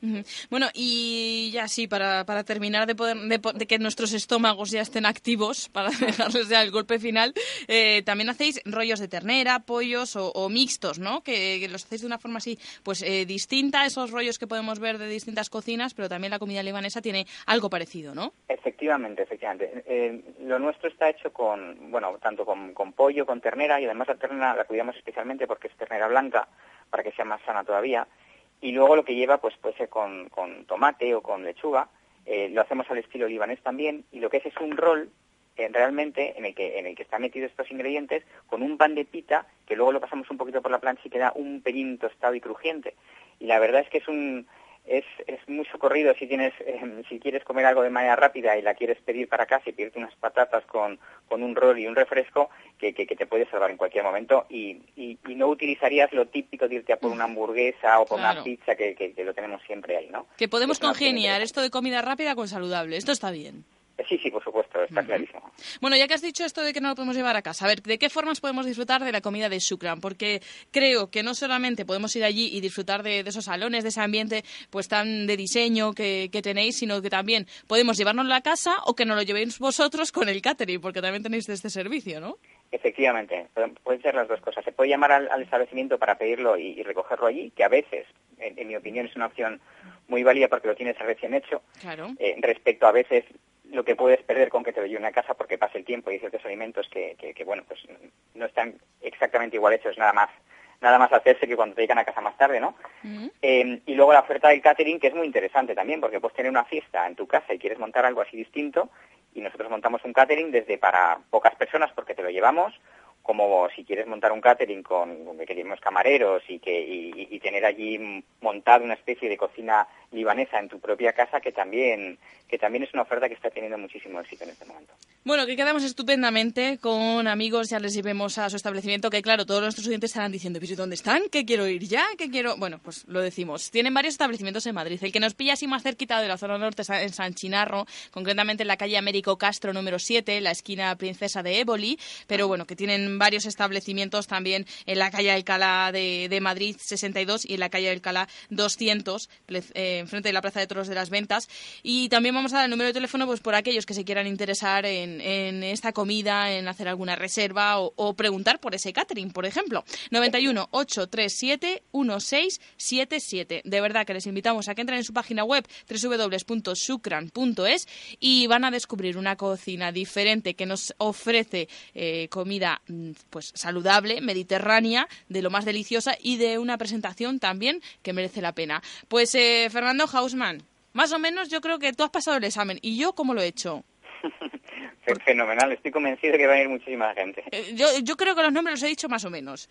Bueno, y ya sí, para, para terminar de, poder, de, que nuestros estómagos ya estén activos, para dejarles ya el golpe final, eh, también hacéis rollos de ternera, pollos o, mixtos, ¿no? Que, los hacéis de una forma así, pues eh, distinta esos rollos que podemos ver de distintas cocinas, pero también la comida libanesa tiene algo parecido, ¿no? Efectivamente, efectivamente. Eh, lo nuestro está hecho con, bueno, tanto con, con pollo, con ternera, y además la ternera la cuidamos especialmente porque es ternera blanca, para que sea más sana todavía. Y luego lo que lleva, pues puede ser con, tomate o con lechuga. Eh, lo hacemos al estilo libanés también. Y lo que es es un rol eh, realmente en el que en el que están metidos estos ingredientes con un pan de pita que luego lo pasamos un poquito por la plancha y queda un pelín tostado y crujiente. Y la verdad es que es un es, es muy socorrido si tienes em, si quieres comer algo de manera rápida y la quieres pedir para casa y pedirte unas patatas con, con un rol y un refresco que, que, te puede salvar en cualquier momento y, y, no utilizarías lo típico de irte a por una hamburguesa o por una pizza que, que, lo tenemos siempre ahí, ¿no? Que podemos congeniar esto de comida rápida con saludable, esto está bien. Sí, sí, por supuesto, está clarísimo. Bueno, ya que has dicho esto de que no lo podemos llevar a casa, a ver, ¿de qué formas podemos disfrutar de la comida de Shukran? Porque creo que no solamente podemos ir allí y disfrutar de, esos salones, de ese ambiente pues tan de diseño que, tenéis, sino que también podemos llevárnoslo a casa o que nos lo llevéis vosotros con el catering, porque también tenéis este servicio, ¿no? Efectivamente, pueden ser las dos cosas. Se puede llamar al, establecimiento para pedirlo y, recogerlo allí, que a veces, en, mi opinión, es una opción muy válida porque lo tienes recién hecho. Claro. Eh, respecto a veces lo que puedes perder con que te lo lleven a casa porque pasa el tiempo y hay ciertos alimentos que, que, bueno, pues no están exactamente igual hechos, nada más nada más hacerse que cuando te llegan a casa más tarde, ¿no? Eh, y luego la oferta del catering, que es muy interesante también, porque puedes tener una fiesta en tu casa y quieres montar algo así distinto, y nosotros montamos un catering desde para pocas personas porque te lo llevamos, como si quieres montar un catering con, que queremos camareros y que y, tener allí montado una especie de cocina libanesa en tu propia casa que también que también es una oferta que está teniendo muchísimo éxito en este momento. Bueno, que quedamos estupendamente con amigos, ya les llevemos a su establecimiento, que claro, todos nuestros oyentes estarán diciendo, ¿pero dónde están? ¿Qué quiero ir ya? ¿Qué quiero? Bueno, pues lo decimos. Tienen varios establecimientos en Madrid. El que nos pilla así más cerquita de la zona norte está en San Chinarro, concretamente en la calle Américo Castro número 7, la esquina Princesa de Éboli, pero bueno, que tienen varios establecimientos también en la calle Alcalá de, de Madrid 62 y en la calle Alcalá 200, eh, enfrente de la Plaza de Toros de las Ventas. Y también vamos a dar el número de teléfono pues por aquellos que se quieran interesar en, esta comida, en hacer alguna reserva o, preguntar por ese catering, por ejemplo. 91 837 1677. De verdad que les invitamos a que entren en su página web www.sukran.es y van a descubrir una cocina diferente que nos ofrece eh, comida mm, pues saludable, mediterránea, de lo más deliciosa y de una presentación también que merece la pena. Pues eh, Fernando Hausmann, más o menos yo creo que tú has pasado el examen. ¿Y yo cómo lo he hecho? Fenomenal, estoy convencido de que va a ir muchísima gente. Eh, yo, yo creo que los nombres los he dicho más o menos.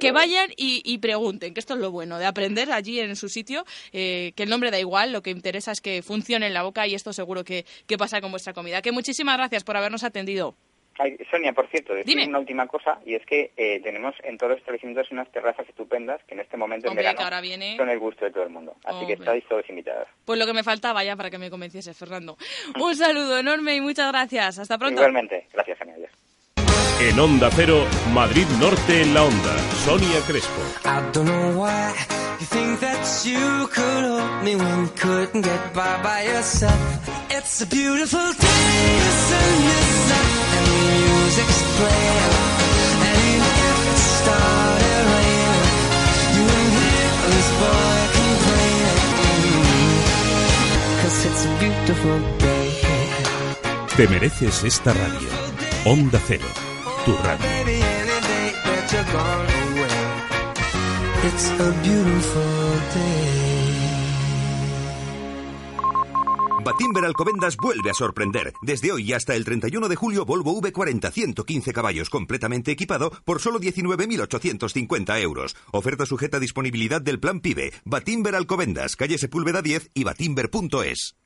Que, vayan y, pregunten, que esto es lo bueno, de aprender allí en su sitio, eh, que el nombre da igual, lo que interesa es que funcione en la boca y esto seguro que, que pasa con vuestra comida. Que muchísimas gracias por habernos atendido. Sonia, por cierto, decir una última cosa, y es que eh, tenemos en todos los establecimientos unas terrazas estupendas que en este momento en verano son el gusto de todo el mundo. Así que estáis todos invitados. Pues lo que me faltaba ya para que me convenciese, Fernando. Un saludo enorme y muchas gracias. Hasta pronto. Igualmente. Gracias, Sonia. En Onda Cero, Madrid Norte en la Onda. Sonia Crespo. You it's a beautiful day Te mereces esta radio. Onda Cero, tu radio. It's a beautiful day Batimber Alcobendas vuelve a sorprender. Desde hoy hasta el 31 de julio, Volvo V40 115 caballos completamente equipado por solo 19.850 euros. Oferta sujeta a disponibilidad del plan PIBE. Batimber Alcobendas, calle Sepúlveda 10 y batimber.es.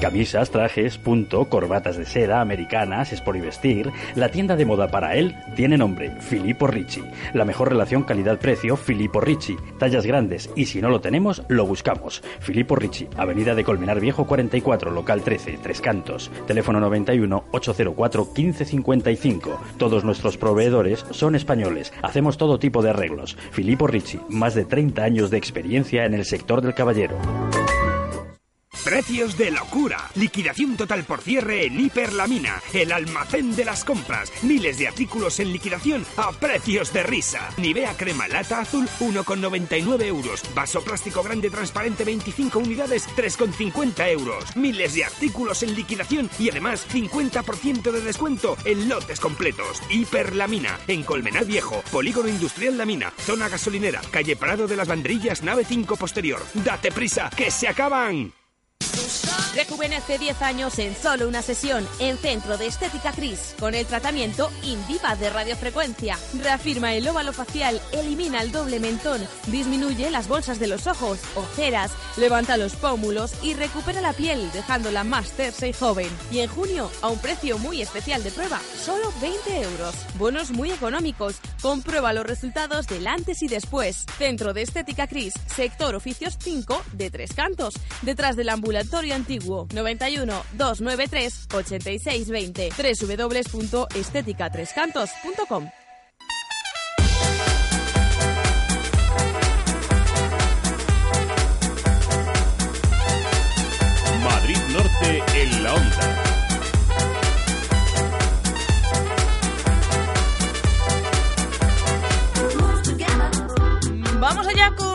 Camisas, trajes, punto, corbatas de seda, americanas, sport y vestir. La tienda de moda para él tiene nombre, Filippo Ricci. La mejor relación calidad-precio, Filippo Ricci. Tallas grandes y si no lo tenemos, lo buscamos. Filippo Ricci, Avenida de Colmenar Viejo 44, local 13, Tres Cantos. Teléfono 91 804 1555. Todos nuestros proveedores son españoles. Hacemos todo tipo de arreglos. Filippo Ricci, más de 30 años de experiencia en el sector del caballero. Precios de locura. Liquidación total por cierre en Hiperlamina, el almacén de las compras. Miles de artículos en liquidación a precios de risa. Nivea crema lata azul 1,99 euros. Vaso plástico grande transparente 25 unidades 3,50 euros. Miles de artículos en liquidación y además 50% de descuento en lotes completos. Hiperlamina en Colmenar Viejo, Polígono Industrial La Mina, zona gasolinera, calle Prado de las Banderillas, nave 5 posterior. Date prisa, que se acaban. Oh, Rejuvenece 10 años en solo una sesión en Centro de Estética Cris con el tratamiento Indiva de radiofrecuencia. Reafirma el óvalo facial, elimina el doble mentón, disminuye las bolsas de los ojos, ojeras, levanta los pómulos y recupera la piel dejándola más tersa y joven. Y en junio, a un precio muy especial de prueba, solo 20 euros. Bonos muy económicos. Comprueba los resultados del antes y después. Centro de Estética Cris, sector oficios 5 de Tres Cantos, detrás del ambulatorio antiguo. 91 293 8620 www.estéticatrescantos.com Madrid Norte en la onda. Vamos allá con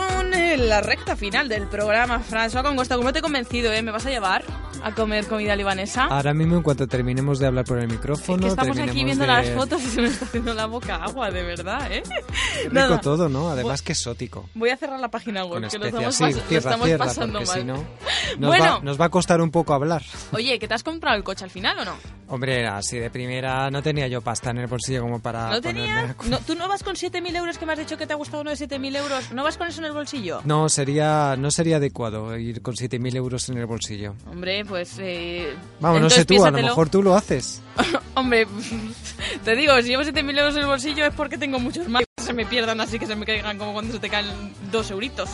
eh, la recta final del programa, François con gusto. ¿Cómo te he convencido, eh? ¿Me vas a llevar a comer comida libanesa? Ahora mismo, en cuanto terminemos de hablar por el micrófono, que estamos aquí viendo de- las fotos y se me está haciendo la boca agua, de verdad, ¿eh? Qué rico Nada, todo, ¿no? Además que exótico. Voy a cerrar la página web, Con que lo estamos, Sí, pas- estamos pasando mal. si no, nos, bueno, va, nos va a costar un poco hablar. oye, ¿que te has comprado el coche al final o no? Hombre, así de primera no tenía yo pasta en el bolsillo como para ¿No ponerme tenías? a- No, ¿Tú no vas con 7.000 euros que me has dicho que te ha gustado uno de 7.000 euros? ¿No vas con eso en el bolsillo? No, sería, no sería adecuado ir con 7.000 euros en el bolsillo. Hombre, pues... Eh, Vamos, no sé tú, a lo mejor tú lo haces. Hombre, te digo, si llevo 7.000 euros en el bolsillo es porque tengo muchos más que se me pierdan así que se me caigan como cuando se te caen dos euritos.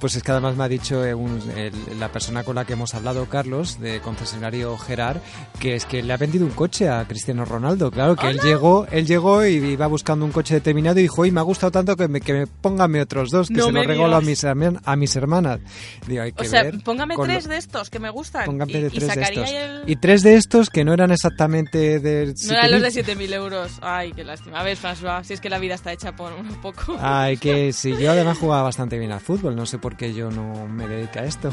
Pues es que además me ha dicho eh, un- el- la persona con la que hemos hablado, Carlos, de concesionario Gerard, que es que le ha vendido un coche a Cristiano Ronaldo. Claro, que él llegó, él llegó y iba buscando un coche determinado y dijo, y me ha gustado tanto que me, que me póngame otros dos, que No se los regalo a mis, herman- a mis hermanas. Digo, hay que O sea, ver póngame lo- tres de estos que me gustan. póngame y, de y tres de sacaría estos. el... Y tres de estos que no eran exactamente de... No eran los 7.000. de 7.000 euros. Ay, qué lástima. A ver, François, si es que la vida está hecha por un poco. Ay, que sí, yo además jugaba bastante bien al fútbol, no sé por qué yo no me dedico a esto.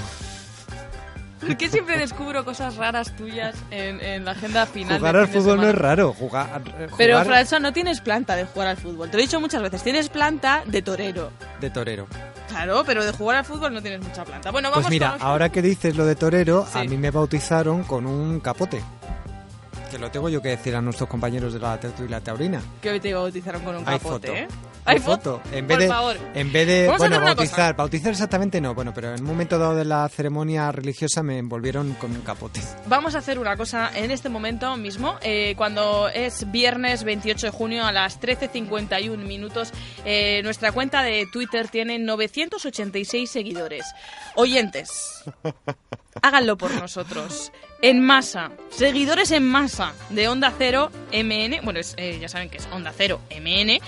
¿Por qué siempre descubro cosas raras tuyas en, en la agenda final? Jugar al fútbol no es raro, jugar... Pero, jugar François, no tienes planta de jugar al fútbol. Te lo he dicho muchas veces. Tienes planta de torero. de torero. Claro, pero de jugar al fútbol no tienes mucha planta. Bueno, vamos Pues mira, con... ahora que dices lo de torero, a Sí. mí me bautizaron con un capote. Que lo tengo yo que decir a nuestros compañeros de la tertulia taurina. Que hoy te bautizaron con un Hay capote, foto. ¿eh? Hay foto. En vez Por de, favor. En vez de, Vamos a bueno, hacer una bautizar, bautizar exactamente no, bueno, pero en un momento dado de la ceremonia religiosa me envolvieron con un capote. Vamos a hacer una cosa en este momento mismo, eh, cuando es viernes 28 de junio a las 13.51 minutos. eh, nuestra cuenta de Twitter tiene 986 seguidores. Oyentes, háganlo por nosotros. En masa, seguidores en masa de Onda Cero MN. Bueno, es, eh, ya saben que es Onda Cero MN.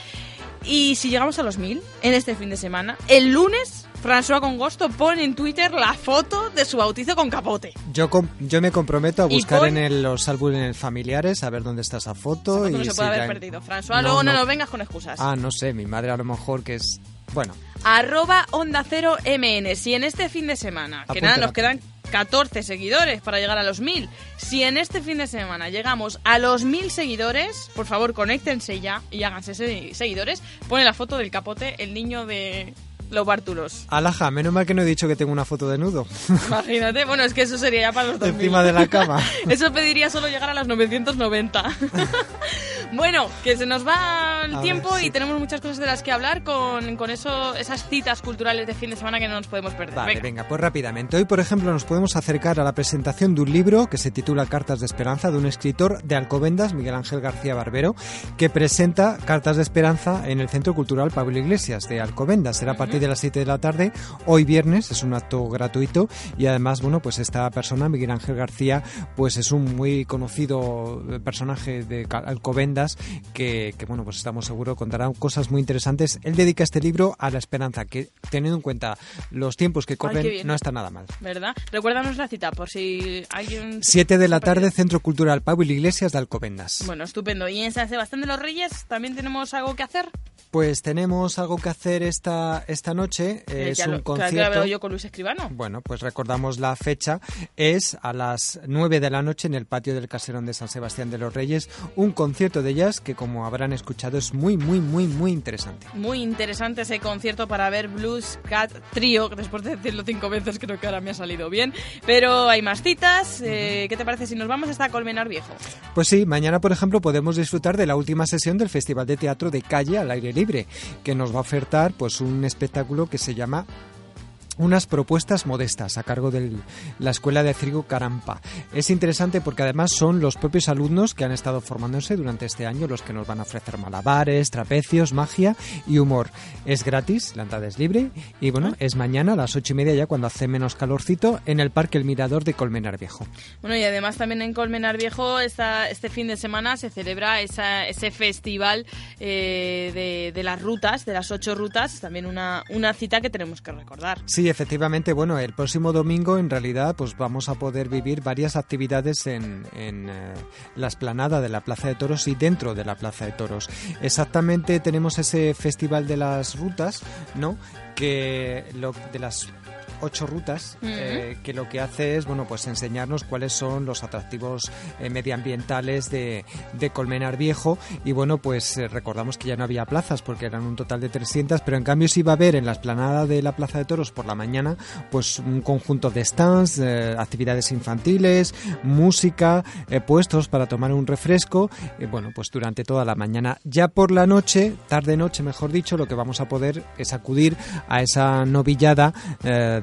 Y si llegamos a los 1000 en este fin de semana, el lunes, François Congosto pone en Twitter la foto de su bautizo con capote. Yo, com- yo me comprometo a buscar pon- en el- los álbumes familiares a ver dónde está esa foto. Esa foto y no se si puede haber perdido. François, luego no nos vengas con excusas. Ah, no sé, mi madre a lo mejor que es... Bueno, Arroba Onda Cero MN. Si en este fin de semana, que nada, nos quedan 14 seguidores para llegar a los 1000. Si en este fin de semana llegamos a los 1000 seguidores, por favor, conéctense ya y háganse se- seguidores. Pone la foto del capote, el niño de los bártulos. Alaja, menos mal que no he dicho que tengo una foto de nudo. Imagínate, bueno, es que eso sería ya para los 2000. Encima de la cama. Eso pediría solo llegar a las 990. bueno, que se nos va el A ver, tiempo y tenemos muchas cosas de las que hablar con, con eso, esas citas culturales de fin de semana que no nos podemos perder. Vale, Venga. venga, pues rápidamente. Hoy, por ejemplo, nos podemos acercar a la presentación de un libro que se titula Cartas de Esperanza de un escritor de Alcobendas, Miguel Ángel García Barbero, que presenta Cartas de Esperanza en el Centro Cultural Pablo Iglesias de Alcobendas. Será a partir de las 7 de la tarde, hoy viernes, es un acto gratuito y además, bueno, pues esta persona, Miguel Ángel García, pues es un muy conocido personaje de Ca- Que, que, bueno, pues estamos seguros contará cosas muy interesantes. Él dedica este libro a la esperanza, que teniendo en cuenta los tiempos que corren, no está nada mal. ¿Verdad? Recuérdanos la cita por si alguien... 7 de la tarde, Centro Cultural Pablo Iglesias de Alcobendas. Bueno, estupendo. ¿Y en San Sebastián de los Reyes también tenemos algo que hacer? Pues tenemos algo que hacer esta, esta noche. Eh, es un lo- claro que concierto. hablado yo con Luis Escribano. Bueno, pues recordamos la fecha. Es a las 9 de la noche en el patio del Caserón de San Sebastián de los Reyes. Un concierto de jazz que, como habrán escuchado, es muy, muy, muy, muy interesante. Muy interesante ese concierto para ver Blues Cat Trio, después de decirlo cinco veces creo que ahora me ha salido bien. Pero hay más citas. Eh, ¿Qué te parece si nos vamos hasta Colmenar Viejo? Pues sí, mañana, por ejemplo, podemos disfrutar de la última sesión del Festival de Teatro de Calle al aire que nos va a ofertar pues un espectáculo que se llama unas propuestas modestas a cargo de la Escuela de Circo Carampa. Es interesante porque además son los propios alumnos que han estado formándose durante este año los que nos van a ofrecer malabares, trapecios, magia y humor. Es gratis, la entrada es libre y bueno, es mañana a las ocho y media ya cuando hace menos calorcito en el Parque El Mirador de Colmenar Viejo. Bueno, y además también en Colmenar Viejo esta, este fin de semana se celebra esa- ese festival eh, de, de las rutas, de las ocho rutas, también una, una cita que tenemos que recordar. Sí, efectivamente, bueno, el próximo domingo en realidad pues vamos a poder vivir varias actividades en, en, eh, la esplanada de la Plaza de Toros y dentro de la Plaza de Toros. Exactamente tenemos ese festival de las rutas, ¿no? Que lo de las ocho rutas eh, que lo que hace es bueno pues enseñarnos cuáles son los atractivos eh, medioambientales de, de Colmenar Viejo. Y bueno pues eh, recordamos que ya no había plazas porque eran un total de 300 pero en cambio sí va a haber en la esplanada de la Plaza de Toros por la mañana pues un conjunto de stands actividades infantiles música puestos para tomar un refresco. Bueno pues durante toda la mañana. Ya por la noche tarde noche mejor dicho lo que vamos a poder es acudir a esa novillada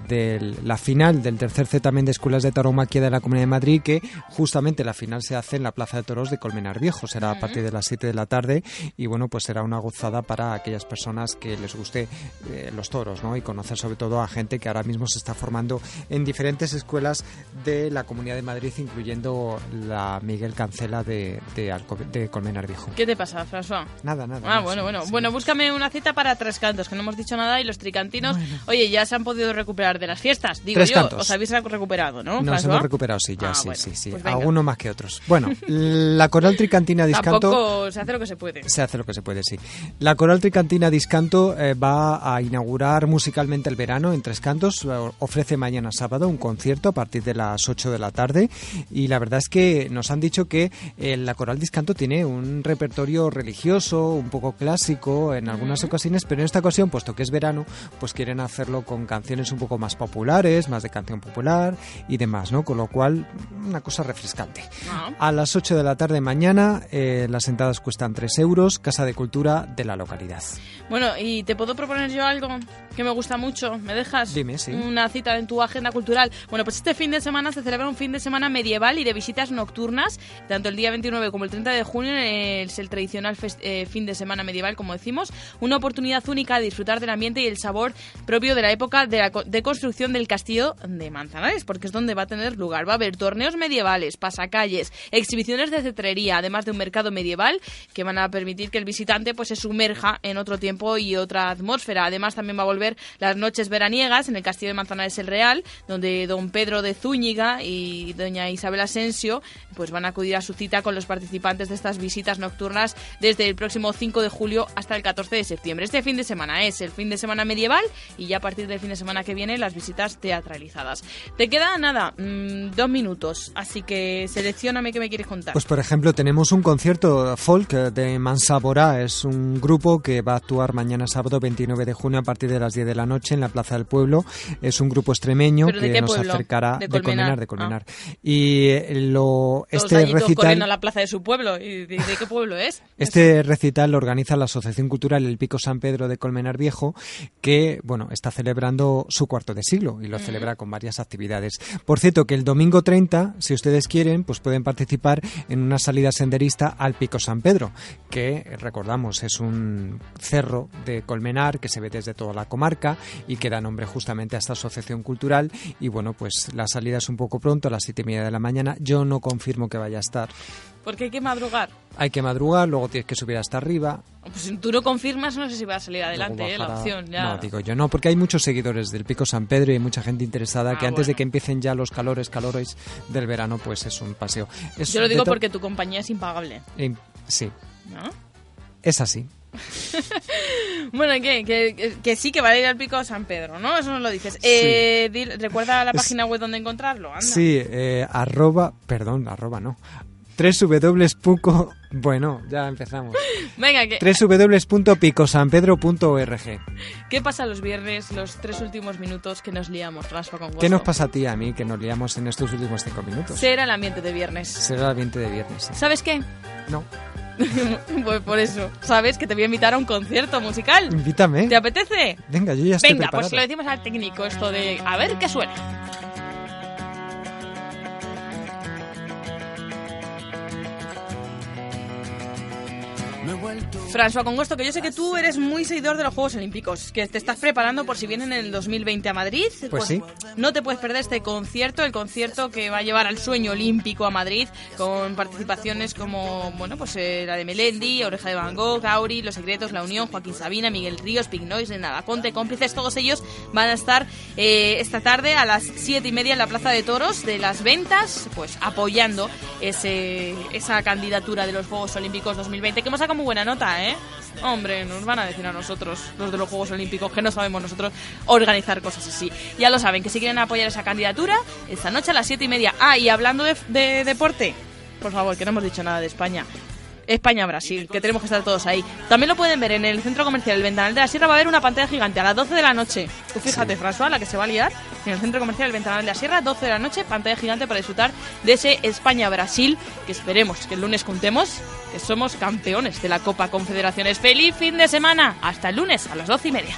de la final del tercer certamen de escuelas de tauromaquia de la Comunidad de Madrid, que justamente la final se hace en la Plaza de Toros de Colmenar Viejo. Será a partir de las 7 de la tarde y bueno, pues será una gozada para aquellas personas que les guste eh, los toros, ¿no? Y conocer sobre todo a gente que ahora mismo se está formando en diferentes escuelas de la Comunidad de Madrid, incluyendo la Miguel Cancela de, de, Alco- de Colmenar Viejo. ¿Qué te pasa, François? Nada, nada. Ah, no, bueno, sí, bueno. sí. Bueno, búscame una cita para Tres Cantos, que no hemos dicho nada, y los tricantinos, oye, ya se han podido recuperar de las fiestas, digo Tres yo. Cantos. Os habéis recuperado, ¿no, Nos François? hemos recuperado, sí, ya, Ah, sí, bueno, sí, sí. pues venga. Alguno más que otros. Bueno, la Coral Tricantina Discanto... Tampoco se hace lo que se puede. Se hace lo que se puede, sí. La Coral Tricantina Discanto eh, va a inaugurar musicalmente el verano en Tres Cantos. Eh, Ofrece mañana sábado un concierto a partir de las 8 de la tarde. Y la verdad es que nos han dicho que eh, la Coral Discanto tiene un repertorio religioso, un poco clásico en algunas ocasiones, pero en esta ocasión, puesto que es verano, pues quieren hacerlo con canciones un poco más populares, más de canción popular y demás, ¿no? Con lo cual, una cosa refrescante. Ah. A las 8 de la tarde mañana, eh, las entradas cuestan 3 euros, Casa de Cultura de la localidad. Bueno, y te puedo proponer yo algo que me gusta mucho. ¿Me dejas? Dime, sí. Una cita en tu agenda cultural. Bueno, pues este fin de semana se celebra un fin de semana medieval y de visitas nocturnas. Tanto el día 29 como el 30 de junio es el tradicional eh, fin de semana medieval, como decimos. Una oportunidad única de disfrutar del ambiente y el sabor propio de la época de, la co- de construcción del castillo de Manzanares, porque es donde va a tener lugar. Va a haber torneos medievales, pasacalles, exhibiciones de cetrería, además de un mercado medieval que van a permitir que el visitante pues se sumerja en otro tiempo y otra atmósfera. Además también va a volver las noches veraniegas en el Castillo de Manzanares el Real, donde don Pedro de Zúñiga y doña Isabel Asensio pues van a acudir a su cita con los participantes de estas visitas nocturnas desde el próximo 5 de julio hasta el 14 de septiembre. Este fin de semana es el fin de semana medieval y ya a partir del fin de semana que viene las visitas teatralizadas. Te queda nada, mm, dos minutos, así que seleccioname qué me quieres contar. Pues por ejemplo tenemos un concierto folk eh, de Mansabora, es un grupo que va a actuar mañana sábado 29 de junio a partir de las 10 de la noche en la Plaza del Pueblo. Es un grupo extremeño ¿Pero de que nos pueblo? acercará De Colmenar, de Colmenar. Y eh, lo Todos este allí corriendo a recital la plaza de su pueblo. ¿Y de, de qué pueblo es? Este recital lo organiza la Asociación Cultural El Pico San Pedro de Colmenar Viejo, que bueno está celebrando su cuarto de siglo y lo Mm. celebra con varias actividades. Por cierto, que el domingo 30, si ustedes quieren, pues pueden participar en una salida senderista al Pico San Pedro, que recordamos es un cerro de Colmenar que se ve desde toda la comarca y que da nombre justamente a esta asociación cultural. Y bueno, pues la salida es un poco pronto, a las siete y media de la mañana. Yo no confirmo que vaya a estar. Porque hay que madrugar. Hay que madrugar, luego tienes que subir hasta arriba. Pues si tú no confirmas, no sé si va a salir adelante eh, la opción. Ya. No, digo yo no, porque hay muchos seguidores del Pico San Pedro y hay mucha gente interesada que Ah, antes de que empiecen ya los calores, calores del verano, pues es un paseo. Es Yo lo digo porque tu compañía es impagable. Eh, sí, ¿No? es así. bueno, ¿qué? Que, que, sí que va a ir al pico San Pedro, ¿no? Eso nos lo dices. Eh, ¿Recuerda la página web donde encontrarlo? Anda. Sí, eh, arroba, perdón, arroba no. Www. Bueno, ya empezamos. Venga, que... www.picosanpedro.org ¿Qué pasa los viernes, los tres últimos minutos que nos liamos, Raspa con ¿Qué nos pasa a ti y a mí que nos liamos en estos últimos cinco minutos? Será el ambiente de viernes. Será el ambiente de viernes. sí. ¿Sabes qué? No. pues por eso, ¿sabes? Que te voy a invitar a un concierto musical. Invítame. ¿Te apetece? Venga, yo ya estoy Venga, preparado. pues le decimos al técnico esto de a ver qué suena. François Congosto, que yo sé que tú eres muy seguidor de los Juegos Olímpicos, que te estás preparando por si vienen en el 2020 a Madrid. Pues sí. No te puedes perder este concierto, el concierto que va a llevar al sueño olímpico a Madrid, con participaciones como, bueno, pues eh, la de Melendi, Oreja de Van Gogh, Gauri, Los Secretos, La Unión, Joaquín Sabina, Miguel Ríos, Pig Noise, Nada Conte, cómplices, todos ellos van a estar eh, esta tarde a las siete y media en la Plaza de Toros de las Ventas, pues apoyando ese, esa candidatura de los Juegos Olímpicos 2020, que hemos sacado muy buena nota, ¿eh? Hombre, nos van a decir a nosotros, los de los Juegos Olímpicos, que no sabemos nosotros organizar cosas así. Ya lo saben, que si quieren apoyar esa candidatura, esta noche a las siete y media. Ah, y hablando de, de deporte, por favor, que no hemos dicho nada de España. España-Brasil, que tenemos que estar todos ahí. También lo pueden ver en el centro comercial El Ventanal de la Sierra, va a haber una pantalla gigante a las 12 de la noche. Tú fíjate, François, la que se va a liar en el centro comercial El Ventanal de la Sierra, 12 de la noche, pantalla gigante para disfrutar de ese España-Brasil, que esperemos que el lunes contemos que somos campeones de la Copa Confederaciones. ¡Feliz fin de semana! Hasta el lunes a las 12 y media.